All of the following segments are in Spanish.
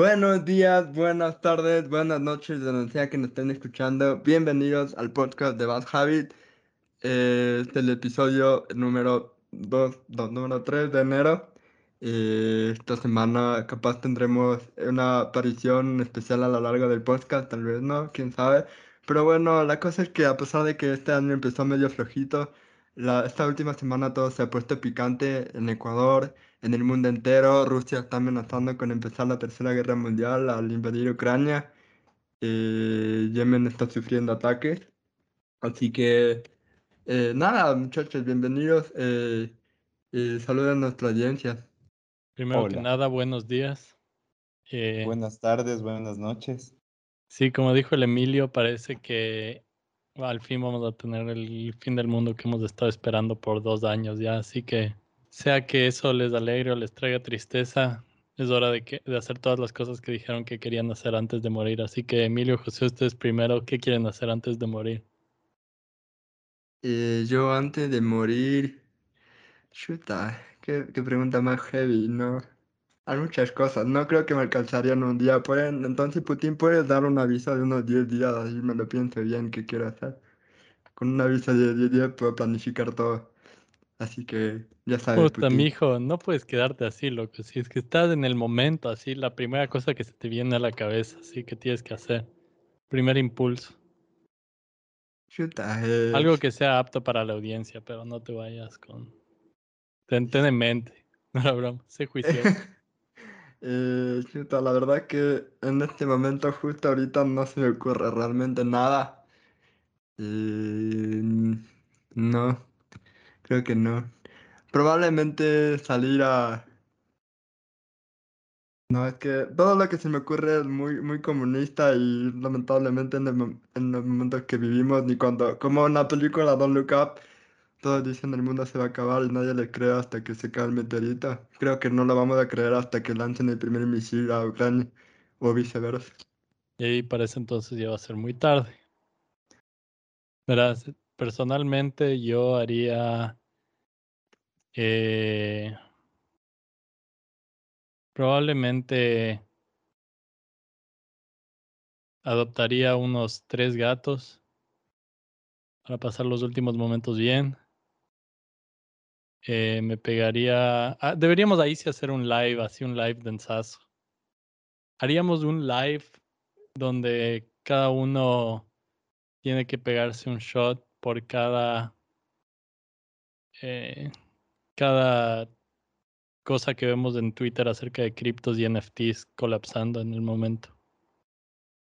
Buenos días, buenas tardes, buenas noches, donde sea que nos estén escuchando. Bienvenidos al podcast de Bad Habit. Eh, este es el episodio número 2, número 3 de enero. Eh, esta semana capaz tendremos una aparición especial a lo largo del podcast, tal vez no, quién sabe. Pero bueno, la cosa es que a pesar de que este año empezó medio flojito, la, esta última semana todo se ha puesto picante en Ecuador, en el mundo entero. Rusia está amenazando con empezar la Tercera Guerra Mundial al invadir Ucrania. Eh, Yemen está sufriendo ataques. Así que, eh, nada, muchachos, bienvenidos. Eh, y saluden a nuestra audiencia. Primero que nada, buenos días. Eh, Buenas tardes, buenas noches. sí, como dijo el Emilio, parece que al fin vamos a tener el fin del mundo que hemos estado esperando por dos años ya. Así que, sea que eso les alegre o les traiga tristeza, es hora de, que, de hacer todas las cosas que dijeron que querían hacer antes de morir. Así que, Emilio, José, ustedes primero, ¿qué quieren hacer antes de morir? Eh, yo antes de morir, chuta, qué, pregunta más heavy, ¿no? Hay muchas cosas, no creo que me alcanzarían un día. Pueden, entonces, Putin, puedes dar un aviso de unos 10 días, así me lo pienso bien qué quiero hacer. Con un aviso de 10 días puedo planificar todo. Así que ya sabes, Puta, Putin. mijo, no puedes quedarte así, loco. Si es que estás en el momento, así, la primera cosa que se te viene a la cabeza, así que tienes que hacer. Primer impulso. Chuta, eh, Algo que sea apto para la audiencia, pero no te vayas con. Ten, ten en mente. No era broma, sé juicioso. eh, chuta, la verdad que en este momento, justo ahorita, no se me ocurre realmente nada. Eh, no, creo que no. Probablemente salir a... No, es que todo lo que se me ocurre es muy, muy comunista y lamentablemente en, el en los momentos que vivimos, ni cuando, como en la película Don't Look Up, todos dicen el mundo se va a acabar y nadie le cree hasta que se cae el meteorito. Creo que no lo vamos a creer hasta que lancen el primer misil a Ucrania o viceversa. Y para ese entonces ya va a ser muy tarde. Verás, personalmente yo haría. Eh, probablemente adoptaría unos tres gatos para pasar los últimos momentos bien. Eh, me pegaría. ah, deberíamos ahí sí hacer un live, así un live densazo. Haríamos un live donde cada uno tiene que pegarse un shot por cada. eh, cada cosa que vemos en Twitter acerca de criptos y NFTs colapsando en el momento.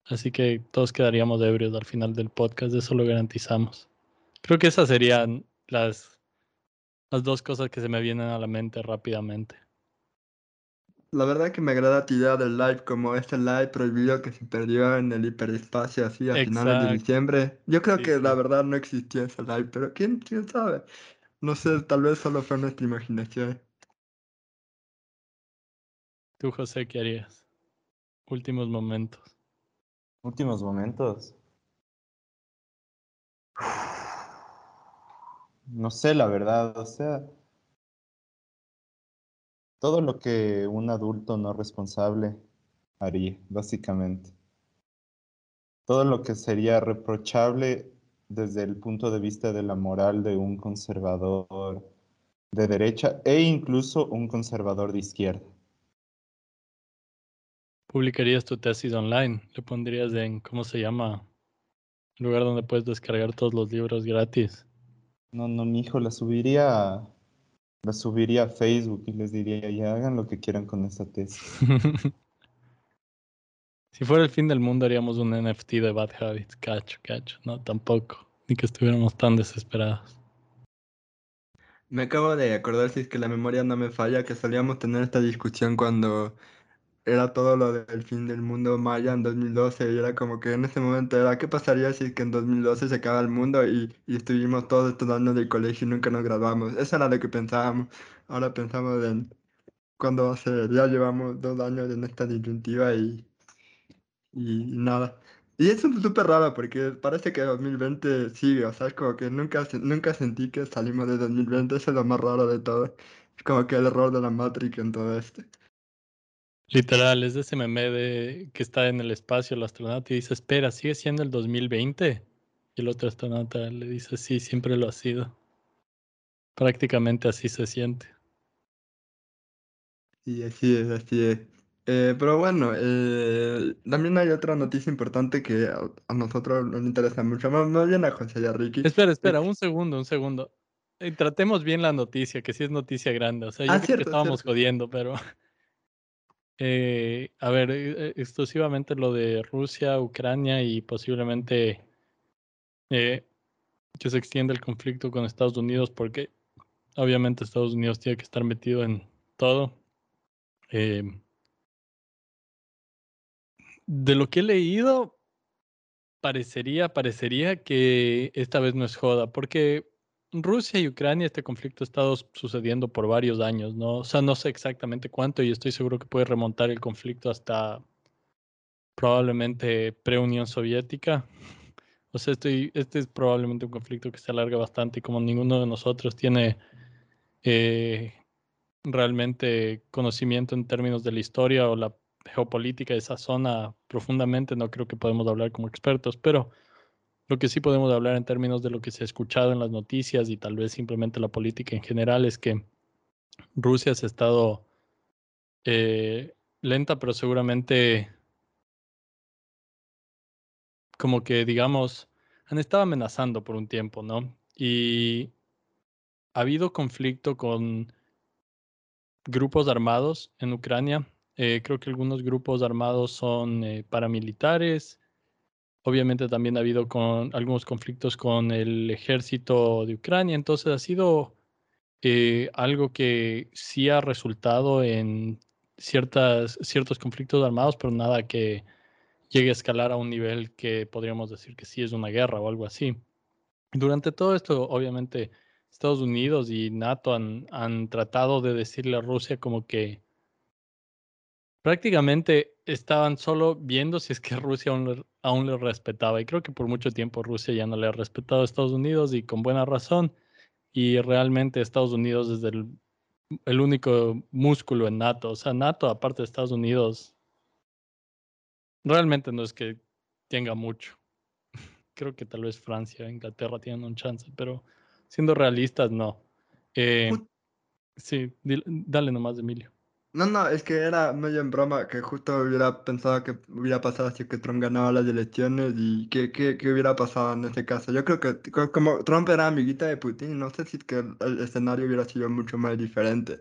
Así que todos quedaríamos ebrios al final del podcast, eso lo garantizamos. Creo que esas serían las, las dos cosas que se me vienen a la mente rápidamente. La verdad que me agrada tu idea del live como este live prohibido que se perdió en el hiperespacio así a finales de Exacto. diciembre. Yo creo Sí, que la sí. verdad no existió ese live, pero quién, quién sabe. No sé, tal vez solo fue nuestra imaginación. ¿Tú, José, qué harías? Últimos momentos. Últimos momentos. No sé, la verdad, o sea, todo lo que un adulto no responsable haría, básicamente. Todo lo que sería reprochable desde el punto de vista de la moral de un conservador de derecha e incluso un conservador de izquierda. ¿Publicarías tu tesis online? ¿Le pondrías en, ¿cómo se llama? El lugar donde puedes descargar todos los libros gratis. No, no, mi hijo la subiría, a- la subiría a Facebook y les diría, ya hagan lo que quieran con esta tesis. si fuera el fin del mundo haríamos un NFT de Bad Habits. Cacho, cacho. No, tampoco. Ni que estuviéramos tan desesperados. Me acabo de acordar, si es que la memoria no me falla, que solíamos tener esta discusión cuando era todo lo del fin del mundo maya en 2012 y era como que en ese momento era, ¿qué pasaría si es que en 2012 se acaba el mundo y, y estuvimos todos años del colegio y nunca nos graduamos? Eso era lo que pensábamos. Ahora pensamos en cuándo va a ser, ya llevamos dos años en esta disyuntiva y, y nada. Y es súper raro porque parece que 2020 sigue, o sea, es como que nunca, nunca sentí que salimos de 2020, eso es lo más raro de todo. Es como que el error de la Matrix en todo esto. Literal, es de ese meme de que está en el espacio el astronauta y dice, espera, ¿sigue siendo el 2020? Y el otro astronauta le dice, sí, siempre lo ha sido. Prácticamente así se siente. Y así es, así es. Eh, pero bueno, eh, también hay otra noticia importante que a, a nosotros nos interesa mucho, más, más bien a José y a Ricky. Espera, Eh, espera, un segundo, un segundo. Eh, tratemos bien la noticia, que sí es noticia grande. O sea, yo Ah, creo cierto, que estábamos cierto. jodiendo, pero... eh, a ver, eh, eh, exclusivamente lo de Rusia, Ucrania y posiblemente eh, que se extienda el conflicto con Estados Unidos, porque obviamente Estados Unidos tiene que estar metido en todo. Eh, de lo que he leído, parecería, parecería que esta vez no es joda, porque Rusia y Ucrania, este conflicto ha estado sucediendo por varios años, ¿no? O sea, no sé exactamente cuánto y estoy seguro que puede remontar el conflicto hasta probablemente pre-Unión Soviética. O sea, estoy, este es probablemente un conflicto que se alarga bastante y como ninguno de nosotros tiene eh, realmente conocimiento en términos de la historia o la geopolítica de esa zona profundamente, no creo que podemos hablar como expertos, pero lo que sí podemos hablar en términos de lo que se ha escuchado en las noticias y tal vez simplemente la política en general es que Rusia se ha estado eh, lenta, pero seguramente como que, digamos, han estado amenazando por un tiempo, ¿no? Y ha habido conflicto con grupos armados en Ucrania. Eh, creo que algunos grupos armados son eh, paramilitares. Obviamente también ha habido con algunos conflictos con el ejército de Ucrania. Entonces ha sido eh, algo que sí ha resultado en ciertas, ciertos conflictos armados, pero nada que llegue a escalar a un nivel que podríamos decir que sí es una guerra o algo así. Durante todo esto, obviamente, Estados Unidos y NATO han, han tratado de decirle a Rusia como que prácticamente estaban solo viendo si es que Rusia aún le, aún le respetaba. Y creo que por mucho tiempo Rusia ya no le ha respetado a Estados Unidos y con buena razón. Y realmente Estados Unidos es el, el único músculo en NATO. O sea, NATO, aparte de Estados Unidos, realmente no es que tenga mucho. Creo que tal vez Francia, Inglaterra tienen un chance, pero siendo realistas, no. Eh, sí, dale nomás, Emilio. No, no, es que era medio en broma que justo hubiera pensado que hubiera pasado si que Trump ganaba las elecciones y qué, qué, qué hubiera pasado en ese caso. Yo creo que co- como Trump era amiguita de Putin, no sé si el escenario hubiera sido mucho más diferente.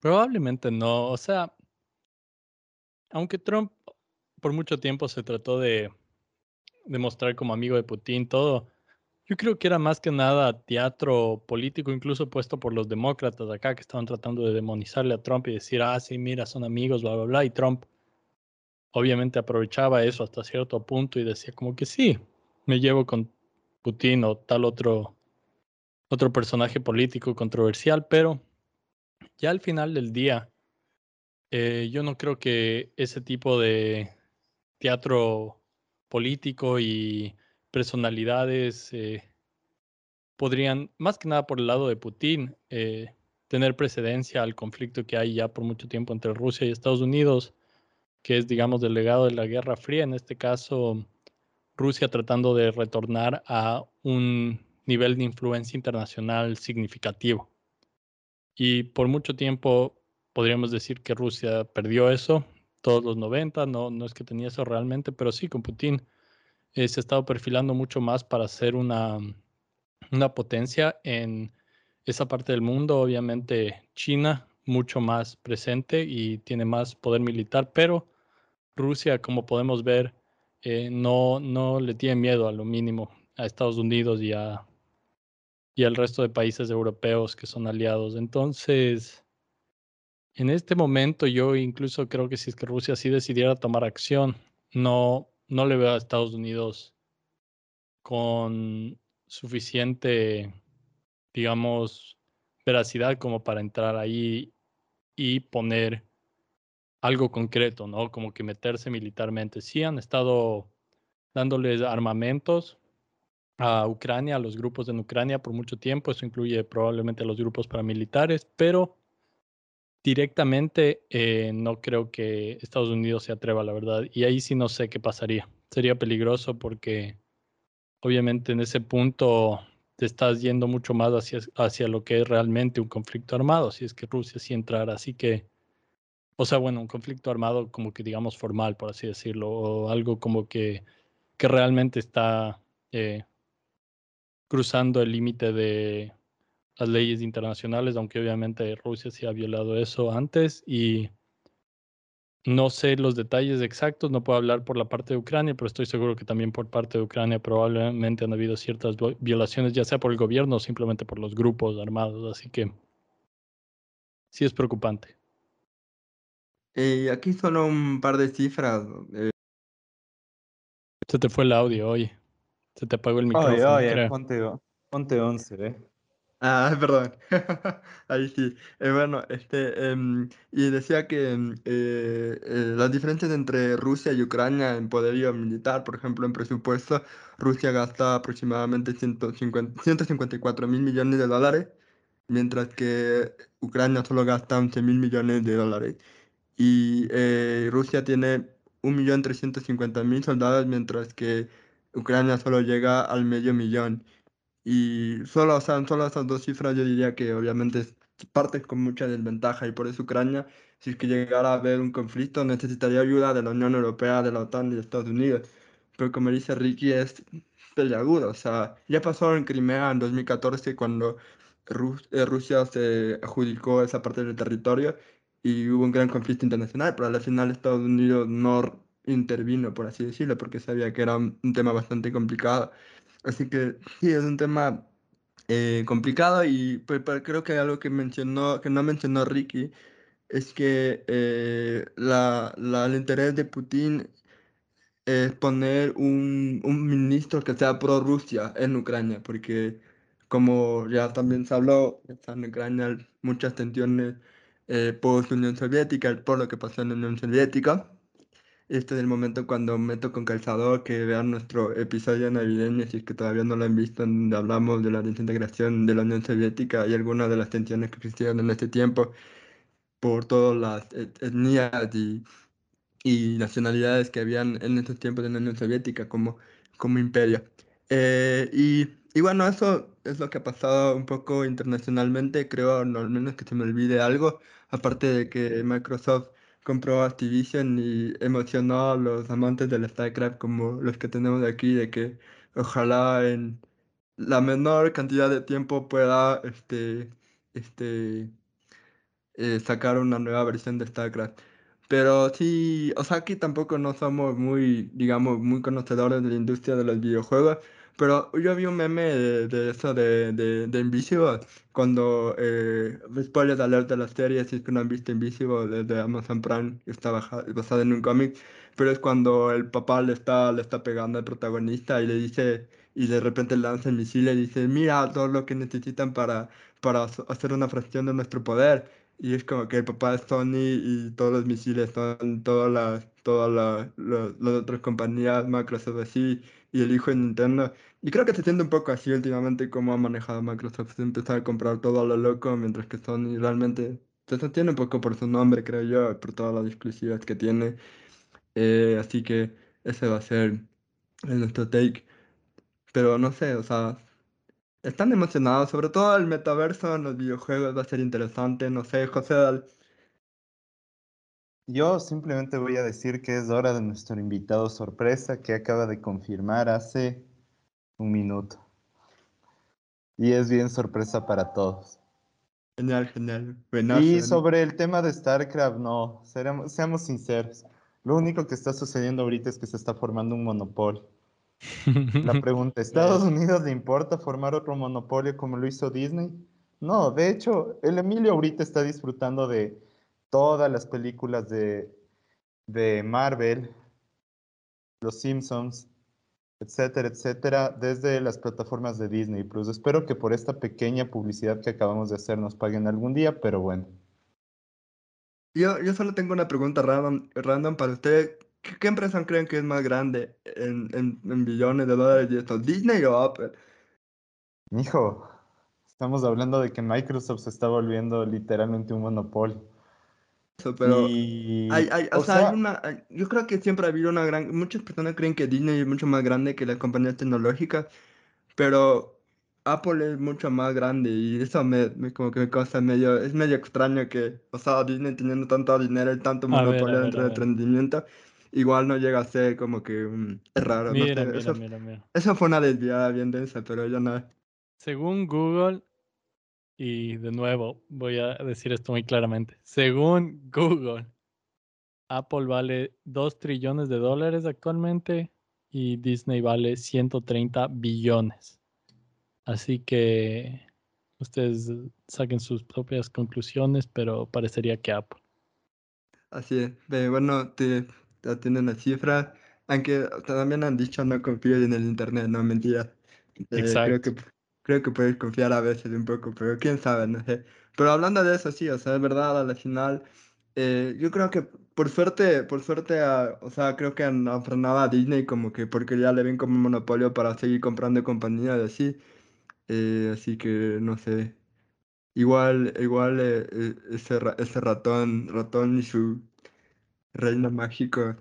Probablemente no. O sea, aunque Trump por mucho tiempo se trató de, de mostrar como amigo de Putin, todo, yo creo que era más que nada teatro político, incluso puesto por los demócratas acá, que estaban tratando de demonizarle a Trump y decir, ah, sí, mira, son amigos, bla, bla, bla. Y Trump obviamente aprovechaba eso hasta cierto punto y decía como que sí, me llevo con Putin o tal otro, otro personaje político controversial, pero ya al final del día, eh, yo no creo que ese tipo de teatro político y personalidades eh, podrían, más que nada por el lado de Putin, eh, tener precedencia al conflicto que hay ya por mucho tiempo entre Rusia y Estados Unidos, que es, digamos, del legado de la Guerra Fría, en este caso Rusia tratando de retornar a un nivel de influencia internacional significativo. Y por mucho tiempo podríamos decir que Rusia perdió eso, todos los 90, no, no es que tenía eso realmente, pero sí, con Putin se ha estado perfilando mucho más para ser una, una potencia en esa parte del mundo. Obviamente China mucho más presente y tiene más poder militar, pero Rusia, como podemos ver, eh, no, no le tiene miedo a lo mínimo a Estados Unidos y, a, y al resto de países europeos que son aliados. Entonces, en este momento yo incluso creo que si es que Rusia sí decidiera tomar acción, no, no le veo a Estados Unidos con suficiente, digamos, veracidad como para entrar ahí y poner algo concreto, ¿no? Como que meterse militarmente. Sí han estado dándoles armamentos a Ucrania, a los grupos en Ucrania por mucho tiempo, eso incluye probablemente a los grupos paramilitares, pero directamente eh, no creo que Estados Unidos se atreva, la verdad. Y ahí sí no sé qué pasaría. Sería peligroso porque obviamente en ese punto te estás yendo mucho más hacia, hacia lo que es realmente un conflicto armado, si es que Rusia sí entrara. Así que, o sea, bueno, un conflicto armado como que digamos formal, por así decirlo, o algo como que, que realmente está eh, cruzando el límite de las leyes internacionales, aunque obviamente Rusia sí ha violado eso antes y no sé los detalles exactos, no puedo hablar por la parte de Ucrania, pero estoy seguro que también por parte de Ucrania probablemente han habido ciertas violaciones, ya sea por el gobierno o simplemente por los grupos armados, así que sí es preocupante. Y aquí solo un par de cifras. Eh. Se te fue el audio, oye. Se te apagó el micrófono. Oye, oye, ponte, ponte 11, ¿eh? Ah, perdón. Ahí sí. Eh, bueno, este, em, y decía que em, eh, eh, las diferencias entre Rusia y Ucrania en poderío militar, por ejemplo, en presupuesto, Rusia gasta aproximadamente 150, 154 mil millones de dólares, mientras que Ucrania solo gasta 11 mil millones de dólares. Y Rusia tiene 1.350.000 soldados, mientras que Ucrania solo llega al medio millón. Y solo, o solo esas dos cifras yo diría que obviamente partes con mucha desventaja y por eso Ucrania, si es que llegara a haber un conflicto, necesitaría ayuda de la Unión Europea, de la OTAN y de Estados Unidos. Pero como dice Ricky, es peleagudo. O sea, ya pasó en Crimea en 2014 cuando eh, Rusia se adjudicó esa parte del territorio y hubo un gran conflicto internacional, pero al final Estados Unidos no intervino, por así decirlo, porque sabía que era un tema bastante complicado. Así que sí, es un tema eh, complicado y pues, creo que algo que mencionó, que no mencionó Ricky, es que eh, la, el interés de Putin es poner un, un ministro que sea pro-Rusia en Ucrania, porque como ya también se habló, en Ucrania muchas tensiones eh, post-Unión Soviética, por lo que pasó en la Unión Soviética. Este es el momento cuando meto con calzador que vean nuestro episodio navideño, si es que todavía no lo han visto, donde hablamos de la desintegración de la Unión Soviética y algunas de las tensiones que existieron en este tiempo por todas las etnias y, y nacionalidades que habían en estos tiempos de la Unión Soviética como, como imperio. Eh, y, y bueno, eso es lo que ha pasado un poco internacionalmente, creo, no, al menos que se me olvide algo, aparte de que Microsoft compró Activision y emocionó a los amantes del StarCraft como los que tenemos aquí, de que ojalá en la menor cantidad de tiempo pueda este, este, eh, sacar una nueva versión de StarCraft. Pero sí, o sea, aquí tampoco no somos muy, digamos, muy conocedores de la industria de los videojuegos. Pero yo vi un meme de, de eso de, de, de Invisible, cuando, eh, spoiler alert de la serie, si es que no han visto Invisible, de Amazon Prime, que está basada en un cómic, pero es cuando el papá le está, le está pegando al protagonista y le dice, y de repente lanza el misil y dice, mira todo lo que necesitan para, para hacer una fracción de nuestro poder. Y es como que el papá es Sony y todos los misiles son todas las, todas las, las, otras compañías, Microsoft así, y el hijo de Nintendo. Y creo que se siente un poco así últimamente como ha manejado Microsoft. Se empezó a comprar todo a lo loco, mientras que Sony realmente se sostiene un poco por su nombre, creo yo, por todas las exclusivas que tiene. Eh, así que ese va a ser nuestro take. Pero no sé, o sea, están emocionados, sobre todo el metaverso en los videojuegos va a ser interesante, no sé, José Dal. Yo simplemente voy a decir que es hora de nuestro invitado sorpresa que acaba de confirmar hace un minuto. Y es bien sorpresa para todos. Genial, genial. y sobre el tema de StarCraft, no, seremos, seamos sinceros. Lo único que está sucediendo ahorita es que se está formando un monopolio. La pregunta, ¿Estados Unidos le importa formar otro monopolio como lo hizo Disney? No, de hecho, el Emilio ahorita está disfrutando de todas las películas de, de Marvel, Los Simpsons, etcétera, etcétera, desde las plataformas de Disney Plus. Espero que por esta pequeña publicidad que acabamos de hacer nos paguen algún día, pero bueno. Yo, yo solo tengo una pregunta random, random para usted. ¿Qué, empresa creen que es más grande en, en, billones de dólares y esto? ¿Disney o Apple? Hijo, estamos hablando de que Microsoft se está volviendo literalmente un monopolio. Pero Y, hay, hay, o, o sea, hay sea, una, hay- yo creo que siempre ha habido una gran, muchas personas creen que Disney es mucho más grande que las compañías tecnológicas, pero Apple es mucho más grande y eso me, me como que me causa medio, es medio extraño que, o sea, Disney teniendo tanto dinero y tanto monopolio dentro del ver. entretenimiento, igual no llega a ser como que un, es raro, no Mira, sé, mira, eso, mira. eso fue una desviada bien densa, pero ya no. Según Google, y de nuevo voy a decir esto muy claramente, según Google, Apple vale 2 trillones de dólares actualmente y Disney vale 130 billones. Así que ustedes saquen sus propias conclusiones, pero parecería que Apple. Así es. Bueno, te, te tienen la cifra. Aunque también han dicho no confíes en el internet, no mentira. Eh, creo Exacto. que creo que puedes confiar a veces un poco, pero quién sabe, no sé. Pero hablando de eso, sí, o sea, es verdad, a la final, eh, yo creo que por suerte, por suerte, ah, o sea, creo que han, han frenado a Disney como que porque ya le ven como monopolio para seguir comprando compañías y así. Eh, así que no sé. Igual, igual eh, eh, ese, ese ratón, ratón y su reino mágico.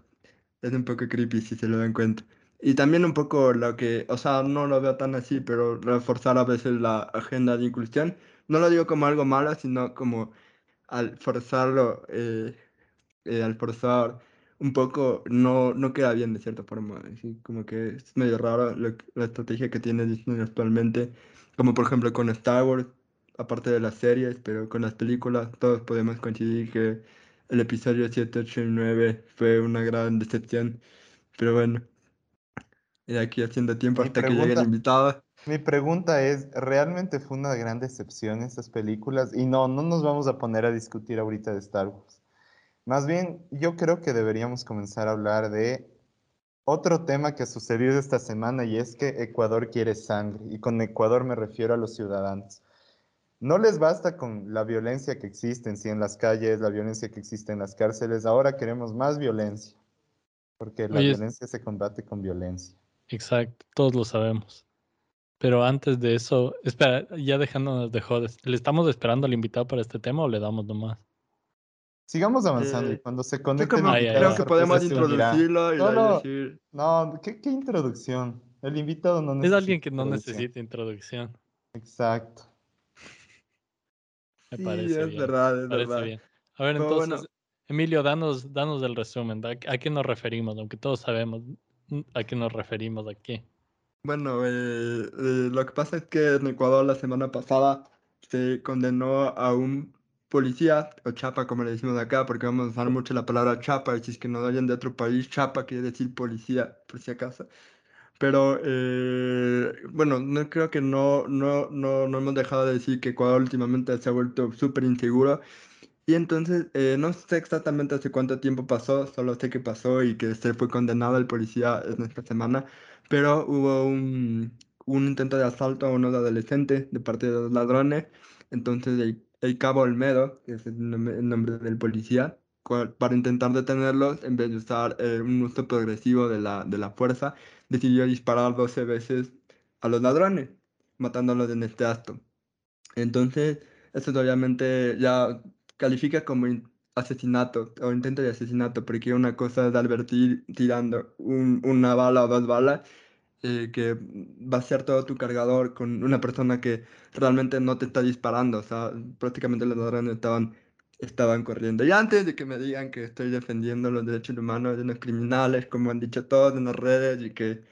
Es un poco creepy si se lo dan cuenta. Y también un poco lo que, o sea, no lo veo tan así, pero reforzar a veces la agenda de inclusión. No lo digo como algo malo, sino como al forzarlo, eh, eh, al forzar un poco, no, no queda bien de cierta forma. Así como que es medio raro la estrategia que tiene Disney actualmente, como por ejemplo con Star Wars, aparte de las series, pero con las películas, todos podemos coincidir que el episodio 7 8 y 9 fue una gran decepción. Pero bueno, y aquí haciendo tiempo mi hasta que llegue el pregunta, invitado. mi pregunta es, ¿realmente fue una gran decepción estas películas? Y no, no nos vamos a poner a discutir ahorita de Star Wars. Más bien, yo creo que deberíamos comenzar a hablar de otro tema que sucedió esta semana y es que Ecuador quiere sangre. Y con Ecuador me refiero a los ciudadanos. No les basta con la violencia que existe en sí en las calles, la violencia que existe en las cárceles. Ahora queremos más violencia, porque la Oye, violencia se combate con violencia. Exacto, todos lo sabemos. Pero antes de eso, espera, ya dejándonos de jodes, ¿le estamos esperando al invitado para este tema o le damos nomás? Sigamos avanzando y Eh, cuando se conecte creo que podemos introducirlo y Solo, decir, no, ¿qué, qué introducción? El invitado no Es alguien necesita que no necesita introducción. Exacto. Me sí, parece es bien. verdad, es Parece verdad. bien. A ver, Pero bueno, entonces, Emilio, danos, danos el resumen. ¿A, a qué nos referimos? Aunque todos sabemos a qué nos referimos aquí. bueno, lo que pasa es que en Ecuador la semana pasada se condenó a un policía, o chapa como le decimos acá, porque vamos a usar mucho la palabra chapa, y si es que nos oyen de otro país, chapa quiere decir policía, por si acaso. Pero eh, bueno, no creo que no, no, no, no hemos dejado de decir que Ecuador últimamente se ha vuelto súper inseguro. Y entonces eh, no sé exactamente hace cuánto tiempo pasó, solo sé que pasó y que se fue condenado el policía en esta semana, pero hubo un, un intento de asalto a unos adolescentes de parte de los ladrones. Entonces el, el cabo Olmedo, que es el nombre, el nombre del policía, para intentar detenerlos, en vez de usar eh, un uso progresivo de la, de la fuerza, decidió disparar 12 veces a los ladrones, matándolos en este acto. Entonces, eso obviamente ya califica como in- asesinato o intento de asesinato, porque una cosa es advertir tirando un- una bala o dos balas, eh, que va a ser todo tu cargador con una persona que realmente no te está disparando, o sea, prácticamente los ladrones estaban, estaban corriendo. Y antes de que me digan que estoy defendiendo los derechos humanos de los criminales, como han dicho todos en las redes, y que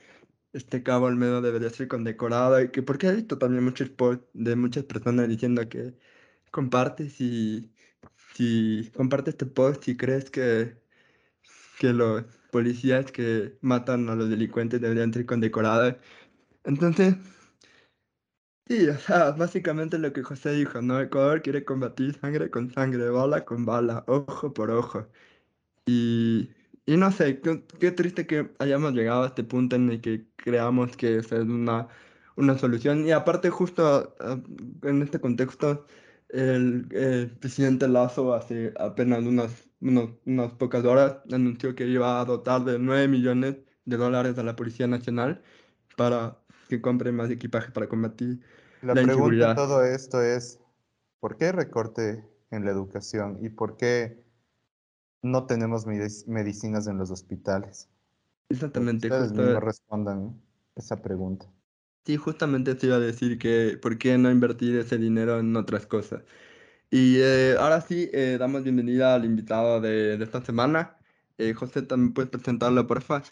este cabo al menos debería ser condecorado, y que porque he visto también muchos posts de muchas personas diciendo que compartes si, si compartes este post y crees que, que los policías que matan a los delincuentes deberían ser condecorados. Entonces, sí, o sea, básicamente lo que José dijo, ¿no? Ecuador quiere combatir sangre con sangre, bala con bala, ojo por ojo. Y, y no sé, qué, qué triste que hayamos llegado a este punto en el que creamos que es una, una solución. Y aparte, justo ah, en este contexto, el, el presidente Lazo hace apenas unas, unos- unas pocas horas anunció que iba a dotar de 9 millones de dólares a la Policía Nacional para que compre más equipaje para combatir La la pregunta inseguridad. todo esto es, ¿por qué recorte en la educación y por qué no tenemos medicinas en los hospitales. Exactamente. Ustedes mismos respondan esa pregunta. Sí, justamente te iba a decir que por qué no invertir ese dinero en otras cosas. Y eh, ahora sí, eh, damos bienvenida al invitado de, de esta semana. Eh, José, ¿también puedes presentarlo, por favor?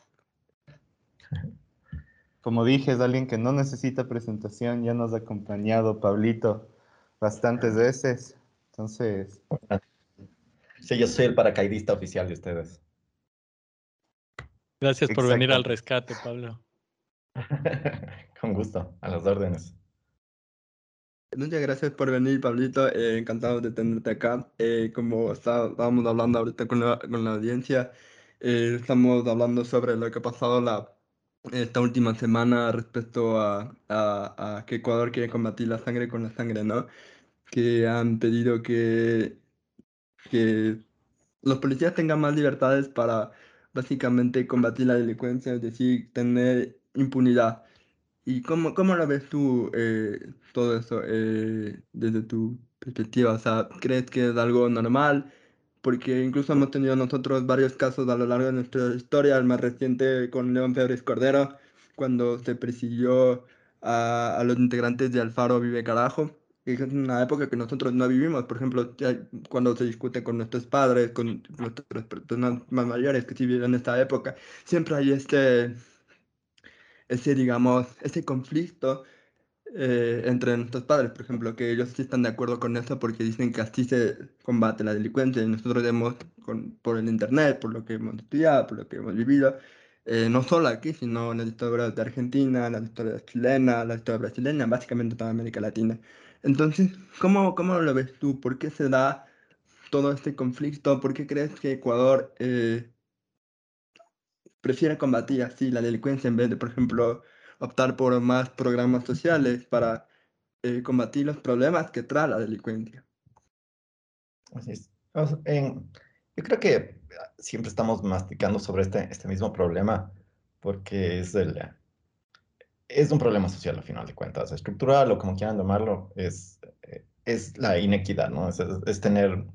Como dije, es alguien que no necesita presentación, ya nos ha acompañado Pablito bastantes veces. Entonces. Sí, yo soy el paracaidista oficial de ustedes. Gracias por venir al rescate, Pablo. Con gusto, a las órdenes. Muchas gracias por venir, Pablito. Eh, encantado de tenerte acá. Eh, como estábamos hablando ahorita con la, audiencia, eh, estamos hablando sobre lo que ha pasado la, esta última semana respecto a, a, a, que Ecuador quiere combatir la sangre con la sangre, ¿no? Que han pedido que, que los policías tengan más libertades para básicamente combatir la delincuencia, es decir, tener impunidad. ¿Y cómo, cómo lo ves tú eh, todo eso eh, desde tu perspectiva? O sea, ¿crees que es algo normal? Porque incluso hemos tenido nosotros varios casos a lo largo de nuestra historia, el más reciente con León Febres Cordero, cuando se persiguió a, a los integrantes de Alfaro Vive Carajo, es una época que nosotros no vivimos, por ejemplo, cuando se discute con nuestros padres, con nuestras personas más mayores que sí viven esta época, siempre hay este ese, digamos, ese conflicto eh, entre nuestros padres, por ejemplo, que ellos sí están de acuerdo con eso porque dicen que así se combate la delincuencia y nosotros vemos con, por el internet, por lo que hemos estudiado, por lo que hemos vivido, eh, no solo aquí, sino en las historias de Argentina, en las historias chilenas, la historia brasileña, básicamente toda América Latina. Entonces, ¿cómo, ¿cómo lo ves tú? ¿Por qué se da todo este conflicto? ¿Por qué crees que Ecuador eh, prefiere combatir así la delincuencia en vez de, por ejemplo, optar por más programas sociales para eh, combatir los problemas que trae la delincuencia. Así es. yo creo que siempre estamos masticando sobre este, este mismo problema porque es, el, es un problema social, al final de cuentas, estructural o como quieran llamarlo, es, es la inequidad, ¿no? Es, es tener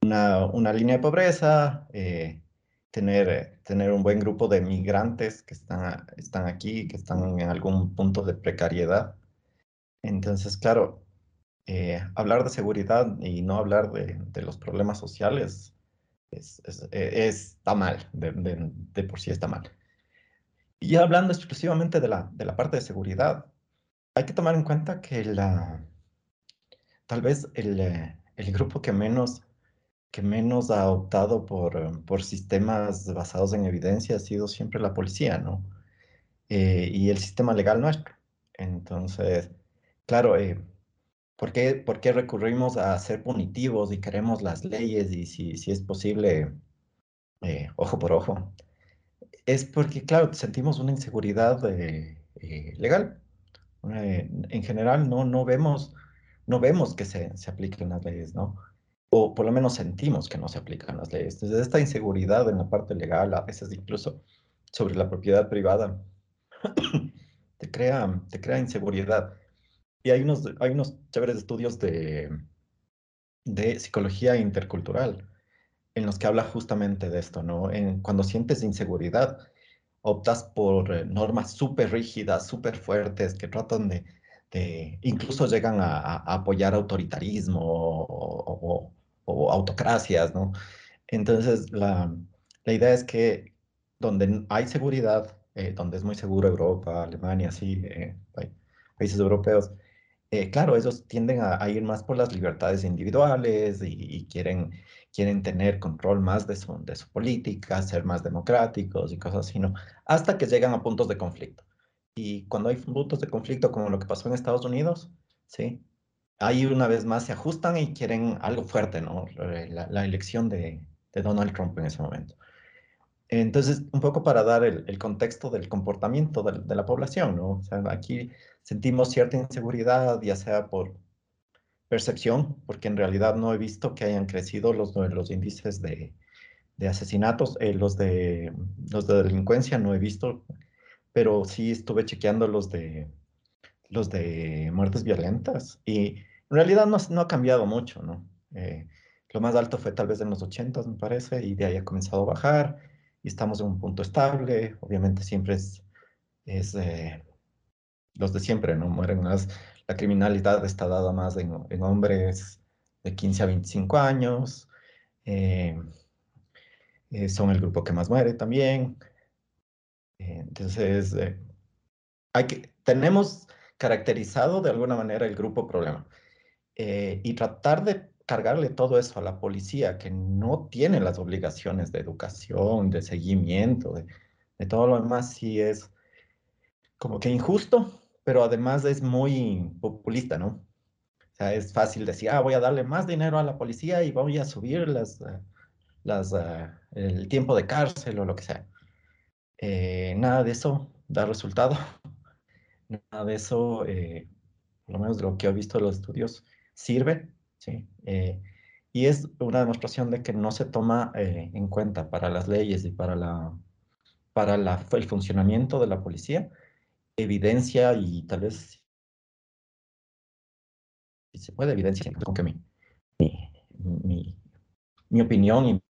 una, una, línea de pobreza, eh, tener, eh, tener un buen grupo de migrantes que están, están aquí, que están en algún punto de precariedad. Entonces, claro, eh, hablar de seguridad y no hablar de, de los problemas sociales es, es, eh, está mal, de, de, por sí está mal. Y hablando exclusivamente de la, de la parte de seguridad, hay que tomar en cuenta que la, tal vez el, el grupo que menos que menos ha optado por, eh, por sistemas basados en evidencia ha sido siempre la policía, ¿no? Eh, y el sistema legal nuestro. Entonces, claro, eh, ¿por, qué, ¿por, qué, recurrimos a ser punitivos y queremos las leyes y si, si es posible, ojo por ojo? Es porque, claro, sentimos una inseguridad legal. en general, no, no, vemos, no vemos que se, se apliquen las leyes, ¿no? O por lo menos sentimos que no se aplican las leyes. Desde esta inseguridad en la parte legal, a veces incluso sobre la propiedad privada, te, crea, te crea inseguridad. Y hay unos, hay unos chéveres estudios de, de psicología intercultural en los que habla justamente de esto, ¿no? En, cuando sientes inseguridad, optas por eh, normas súper rígidas, súper fuertes, que tratan de, de incluso llegan a, a apoyar autoritarismo o, o autocracias, ¿no? Entonces, la, la idea es que donde hay seguridad, eh, donde es muy seguro Europa, Alemania, sí, eh, países europeos, eh, claro, ellos tienden a, ir más por las libertades individuales y, quieren, quieren tener control más de su, de su política, ser más democráticos y cosas así, ¿no? Hasta que llegan a puntos de conflicto. Y cuando hay puntos de conflicto, como lo que pasó en Estados Unidos, ¿sí? Ahí una vez más se ajustan y quieren algo fuerte, ¿no? La, elección de, Donald Trump en ese momento. Entonces, un poco para dar el, contexto del comportamiento de, la población, ¿no? O sea, aquí sentimos cierta inseguridad, ya sea por percepción, porque en realidad no he visto que hayan crecido los, los índices de, asesinatos, eh, los, de, los de delincuencia no he visto, pero sí estuve chequeando los de, los de muertes violentas y en realidad no, ha cambiado mucho, ¿no? Eh, lo más alto fue tal vez en los 80, me parece, y de ahí ha comenzado a bajar y estamos en un punto estable. Obviamente siempre es, eh, los de siempre, ¿no? Mueren más. La criminalidad está dada más en, hombres de 15 a 25 años. Eh, son el grupo que más muere también. entonces, hay que, tenemos caracterizado de alguna manera el grupo problema. Y tratar de cargarle todo eso a la policía, que no tiene las obligaciones de educación, de seguimiento, de, todo lo demás, sí es como que injusto, pero además es muy populista, ¿no? O sea, es fácil decir, ah, voy a darle más dinero a la policía y voy a subir las, eh, las, eh, el tiempo de cárcel o lo que sea. Eh, nada de eso da resultado. Nada de eso, por lo menos de lo que he visto de los estudios, sirve. ¿sí? Eh, y es una demostración de que no se toma eh, en cuenta para las leyes y para, la, para la, el funcionamiento de la policía evidencia y tal vez si se puede evidencia con que mi, mi, mi, opinión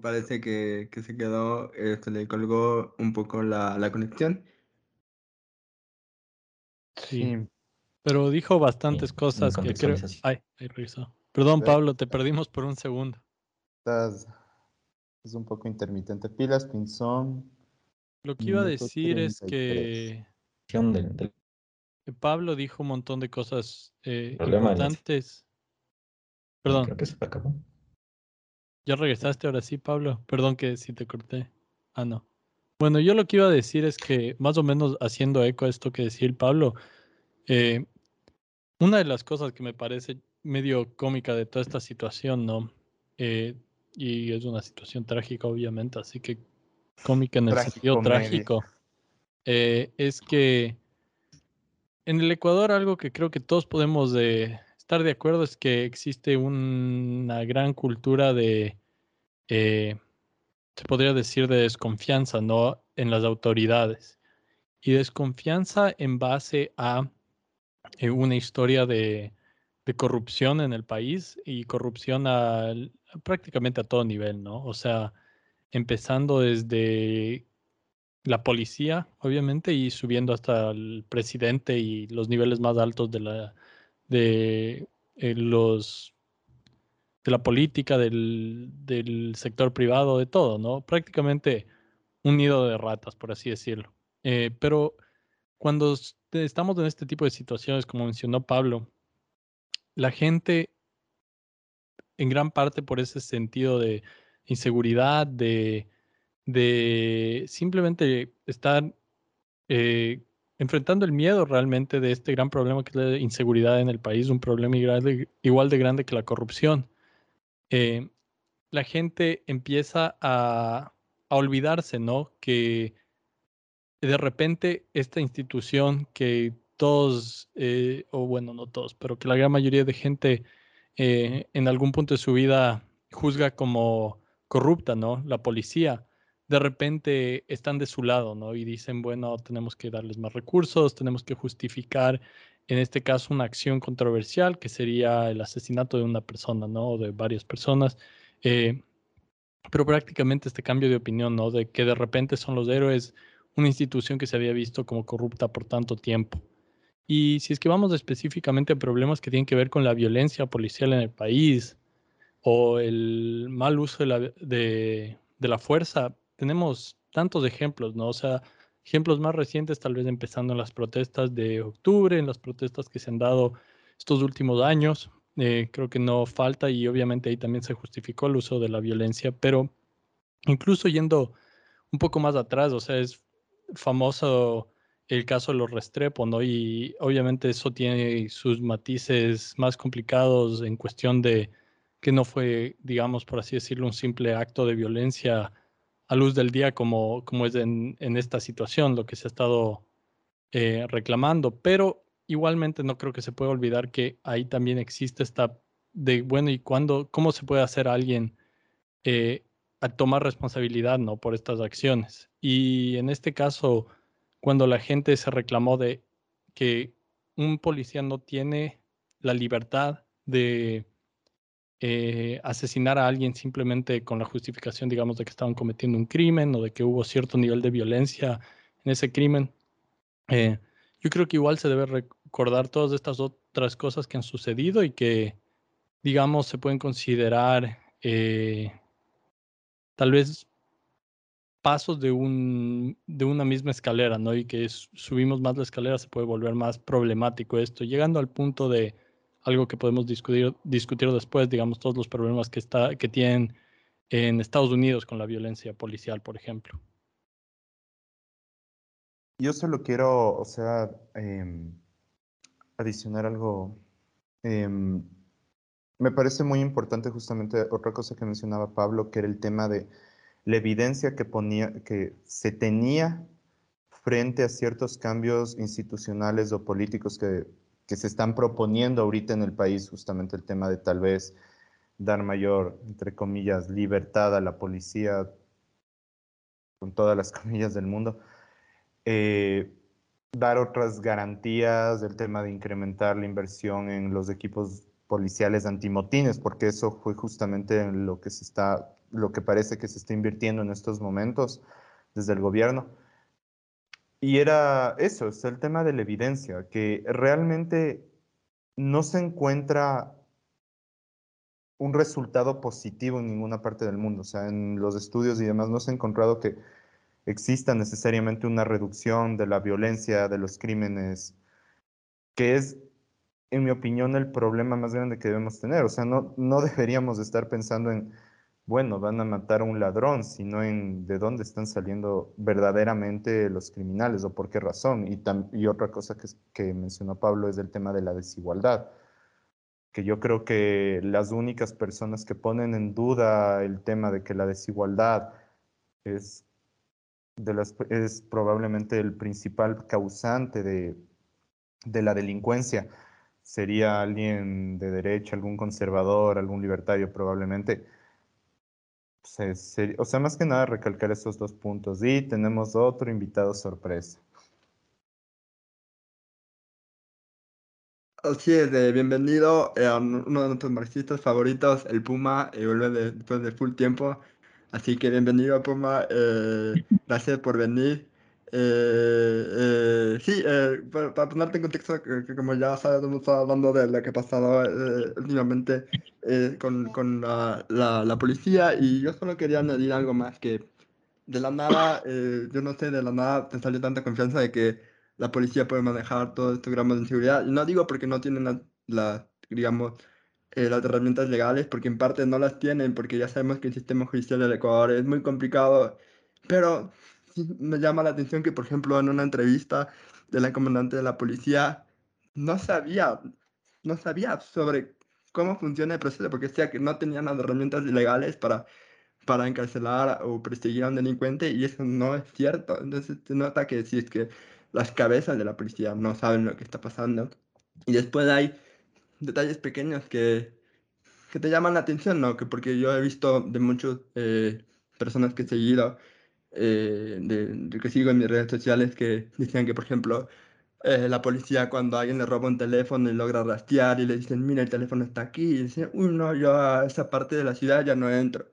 parece que, que, se quedó, eh, se le colgó un poco la, la conexión. Sí. Pero dijo bastantes cosas que creo. Ay, ay, Perdón, Pablo, te perdimos por un segundo. Estás... Es un poco intermitente. Pilas, pinzón. Lo que iba a decir es que. Pablo dijo un montón de cosas eh, importantes. Perdón. Creo que se acabó. Ya regresaste ahora sí, Pablo. Perdón que si te corté. Ah, no. Bueno, yo lo que iba a decir es que, más o menos haciendo eco a esto que decía el Pablo, eh, una de las cosas que me parece medio cómica de toda esta situación, ¿no? Eh, y es una situación trágica, obviamente, así que cómica en el sentido trágico, eh, es que en el Ecuador algo que creo que todos podemos de estar de acuerdo es que existe una gran cultura de, eh, se podría decir, de desconfianza, ¿no? En las autoridades. Y desconfianza en base a eh, una historia de, corrupción en el país y corrupción prácticamente a todo nivel, ¿no? O sea, empezando desde la policía, obviamente, y subiendo hasta el presidente y los niveles más altos de la de eh, los de la política, del, del, sector privado, de todo, ¿no? Prácticamente un nido de ratas, por así decirlo. Eh, pero cuando estamos en este tipo de situaciones, como mencionó Pablo, la gente, en gran parte por ese sentido de inseguridad, de, de simplemente estar eh, enfrentando el miedo realmente de este gran problema que es la inseguridad en el país, un problema igual de grande que la corrupción. Eh, la gente empieza a, a olvidarse, ¿no? Que de repente esta institución que todos, eh, o bueno, no todos, pero que la gran mayoría de gente eh, en algún punto de su vida juzga como corrupta, ¿no? La policía, de repente están de su lado, ¿no? Y dicen, bueno, tenemos que darles más recursos, tenemos que justificar, en este caso, una acción controversial, que sería el asesinato de una persona, ¿no? O de varias personas. Eh, pero prácticamente este cambio de opinión, ¿no? De que de repente son los héroes una institución que se había visto como corrupta por tanto tiempo. Y si es que vamos específicamente a problemas que tienen que ver con la violencia policial en el país o el mal uso de la, de, la fuerza, tenemos tantos ejemplos, ¿no? O sea, ejemplos más recientes, tal vez empezando en las protestas de octubre, en las protestas que se han dado estos últimos años. Eh, creo que no falta y obviamente ahí también se justificó el uso de la violencia, pero incluso yendo un poco más atrás, o sea, es famoso el caso de los Restrepo, ¿no? Y obviamente eso tiene sus matices más complicados en cuestión de que no fue, digamos, por así decirlo, un simple acto de violencia a luz del día como, como es en, esta situación, lo que se ha estado eh, reclamando. Pero igualmente no creo que se pueda olvidar que ahí también existe esta de, bueno, ¿y cuándo, cómo se puede hacer alguien eh, a tomar responsabilidad, ¿no? Por estas acciones. Y en este caso, cuando la gente se reclamó de que un policía no tiene la libertad de eh, asesinar a alguien simplemente con la justificación, digamos, de que estaban cometiendo un crimen o de que hubo cierto nivel de violencia en ese crimen. Eh, yo creo que igual se debe recordar todas estas otras cosas que han sucedido y que, digamos, se pueden considerar eh, tal vez pasos de, un, de una misma escalera, ¿no? Y que subimos más la escalera se puede volver más problemático esto, llegando al punto de algo que podemos discutir, discutir después, digamos, todos los problemas que, está, que tienen en Estados Unidos con la violencia policial, por ejemplo. Yo solo quiero, o sea, em, adicionar algo. Em, me parece muy importante justamente otra cosa que mencionaba Pablo, que era el tema de la evidencia que, ponía, que se tenía frente a ciertos cambios institucionales o políticos que, que se están proponiendo ahorita en el país, justamente el tema de tal vez dar mayor, entre comillas, libertad a la policía, con todas las comillas del mundo, eh, dar otras garantías, el tema de incrementar la inversión en los equipos policiales antimotines, porque eso fue justamente lo que se está lo que parece que se está invirtiendo en estos momentos desde el gobierno. Y era eso, es el tema de la evidencia, que realmente no se encuentra un resultado positivo en ninguna parte del mundo. O sea, en los estudios y demás no se ha encontrado que exista necesariamente una reducción de la violencia, de los crímenes, que es, en mi opinión, el problema más grande que debemos tener. O sea, no, no deberíamos estar pensando en bueno, van a matar a un ladrón, sino en de dónde están saliendo verdaderamente los criminales o por qué razón. Y, otra cosa que, mencionó Pablo es el tema de la desigualdad, que yo creo que las únicas personas que ponen en duda el tema de que la desigualdad es, es probablemente el principal causante de, de la delincuencia sería alguien de derecha, algún conservador, algún libertario probablemente o sea, más que nada recalcar esos dos puntos. Y tenemos otro invitado sorpresa. Así es, bienvenido a eh, uno de nuestros marxistas favoritos, el Puma, y vuelve después de full tiempo. Así que bienvenido, Puma. Eh, gracias por venir. Eh, sí, para, ponerte en contexto, que, como ya estado hablando de lo que ha pasado últimamente eh, con, con la, la, policía y yo solo quería añadir algo más que de la nada, eh, yo no sé, de la nada te salió tanta confianza de que la policía puede manejar todos estos gramos de seguridad. Y no digo porque no tienen las, digamos, eh, las herramientas legales, porque en parte no las tienen, porque ya sabemos que el sistema judicial del Ecuador es muy complicado, pero me llama la atención que, por ejemplo, en una entrevista de la comandante de la policía, no sabía, no sabía sobre cómo funciona el proceso, porque decía que no tenían las herramientas legales para, para encarcelar o perseguir a un delincuente y eso no es cierto. Entonces se nota que si es que las cabezas de la policía no saben lo que está pasando. Y después hay detalles pequeños que, que te llaman la atención, ¿no? Que porque yo he visto de muchas eh, personas que he seguido, eh, de, que sigo en mis redes sociales, que decían que, por ejemplo, eh, la policía cuando alguien le roba un teléfono y logra rastrear y le dicen, mira, el teléfono está aquí, y dicen, uy, no, yo a esa parte de la ciudad ya no entro.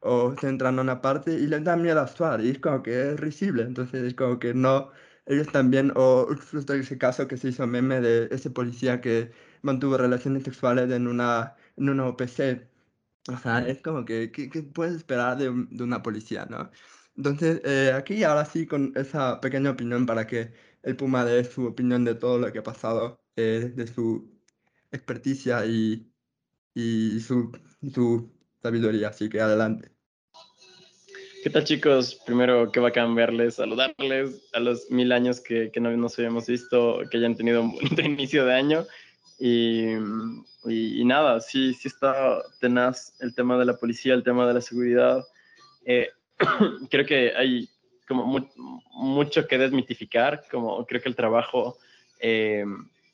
O se entran a una parte y les da miedo actuar, y es como que es risible, entonces es como que no, ellos también, o ese caso que se hizo meme de ese policía que mantuvo relaciones sexuales en una, en una OPC, o sea, es como que, ¿qué, puedes esperar de, de, una policía, no? Entonces, eh, aquí ahora sí, con esa pequeña opinión para que el Puma dé su opinión de todo lo que ha pasado, eh, de su experticia y, y su, su sabiduría. Así que adelante. ¿Qué tal chicos? Primero, qué bacán verles, saludarles a los mil años que, que no nos habíamos visto, que hayan tenido un buen inicio de año. Y, y, nada, sí, sí está tenaz el tema de la policía, el tema de la seguridad. Eh, creo que hay como mucho que desmitificar, como creo que el trabajo eh,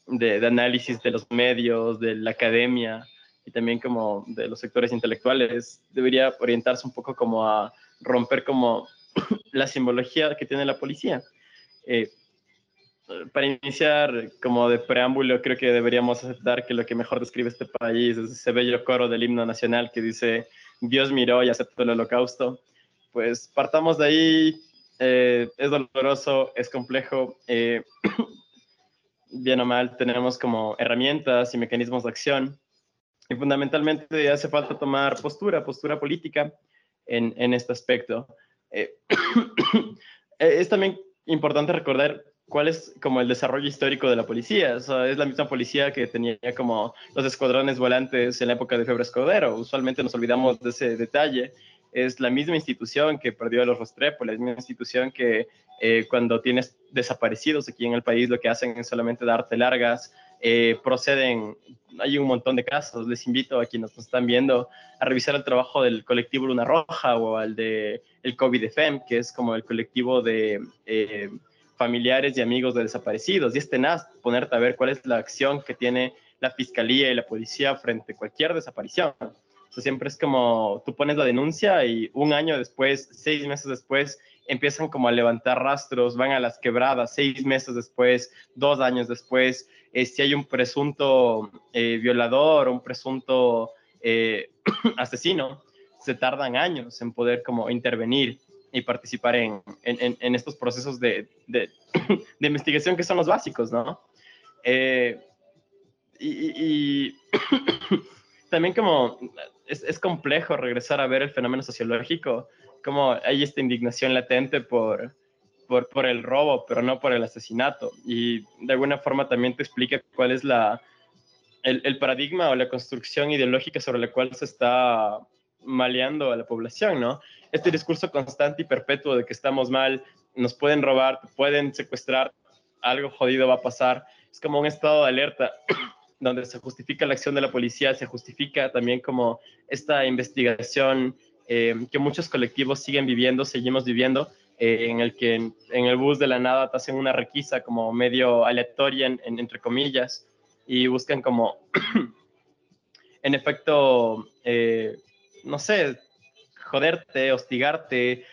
de, análisis de los medios, de la academia y también como de los sectores intelectuales debería orientarse un poco como a romper como la simbología que tiene la policía. Eh, para iniciar, como de preámbulo, creo que deberíamos aceptar que lo que mejor describe este país es ese bello coro del himno nacional que dice Dios miró y aceptó el holocausto. Pues partamos de ahí, eh, es doloroso, es complejo, eh, bien o mal tenemos como herramientas y mecanismos de acción y fundamentalmente hace falta tomar postura, postura política en, este aspecto. Eh, es también importante recordar cuál es como el desarrollo histórico de la policía. es la misma policía que tenía como los escuadrones volantes en la época de Febre Escudero. Usualmente nos olvidamos de ese detalle. Es la misma institución que perdió a los Rostrepo, la misma institución que eh, cuando tienes desaparecidos aquí en el país lo que hacen es solamente darte largas, eh, proceden, hay un montón de casos, les invito a quienes nos están viendo a revisar el trabajo del colectivo Luna Roja o al de el COVID-FEM, que es como el colectivo de... Eh, familiares y amigos de desaparecidos. Y es tenaz ponerte a ver cuál es la acción que tiene la fiscalía y la policía frente a cualquier desaparición. Siempre es como tú pones la denuncia y un año después, seis meses después, empiezan como a levantar rastros, van a las quebradas, seis meses después, dos años después, eh, si hay un presunto eh, violador, un presunto eh, asesino, se tardan años en poder como intervenir y participar en, en, en estos procesos de, de, de, investigación que son los básicos, ¿no? Eh, y también como es, es, complejo regresar a ver el fenómeno sociológico, como hay esta indignación latente por, por, por, el robo, pero no por el asesinato. Y de alguna forma también te explica cuál es la, el, el paradigma o la construcción ideológica sobre la cual se está maleando a la población, ¿no? Este discurso constante y perpetuo de que estamos mal, nos pueden robar, pueden secuestrar, algo jodido va a pasar. Es como un estado de alerta donde se justifica la acción de la policía, se justifica también como esta investigación eh, que muchos colectivos siguen viviendo, seguimos viviendo, eh, en el que en, el bus de la nada te hacen una requisa como medio aleatoria, en, entre comillas, y buscan como, en efecto, eh, no sé, joderte, hostigarte,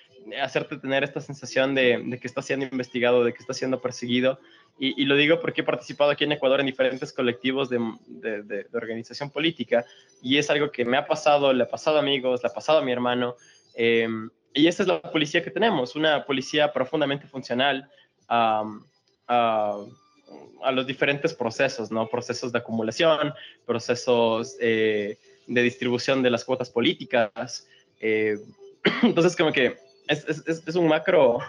hacerte tener esta sensación de, que estás siendo investigado, de que estás siendo perseguido. Y, lo digo porque he participado aquí en Ecuador en diferentes colectivos de, organización política y es algo que me ha pasado, le ha pasado a amigos, le ha pasado a mi hermano. Em, y esa es la policía que tenemos, una policía profundamente funcional a, los diferentes procesos, ¿no? Procesos de acumulación, procesos... Eh, de distribución de las cuotas políticas. Eh, entonces, como que es, es, es un macro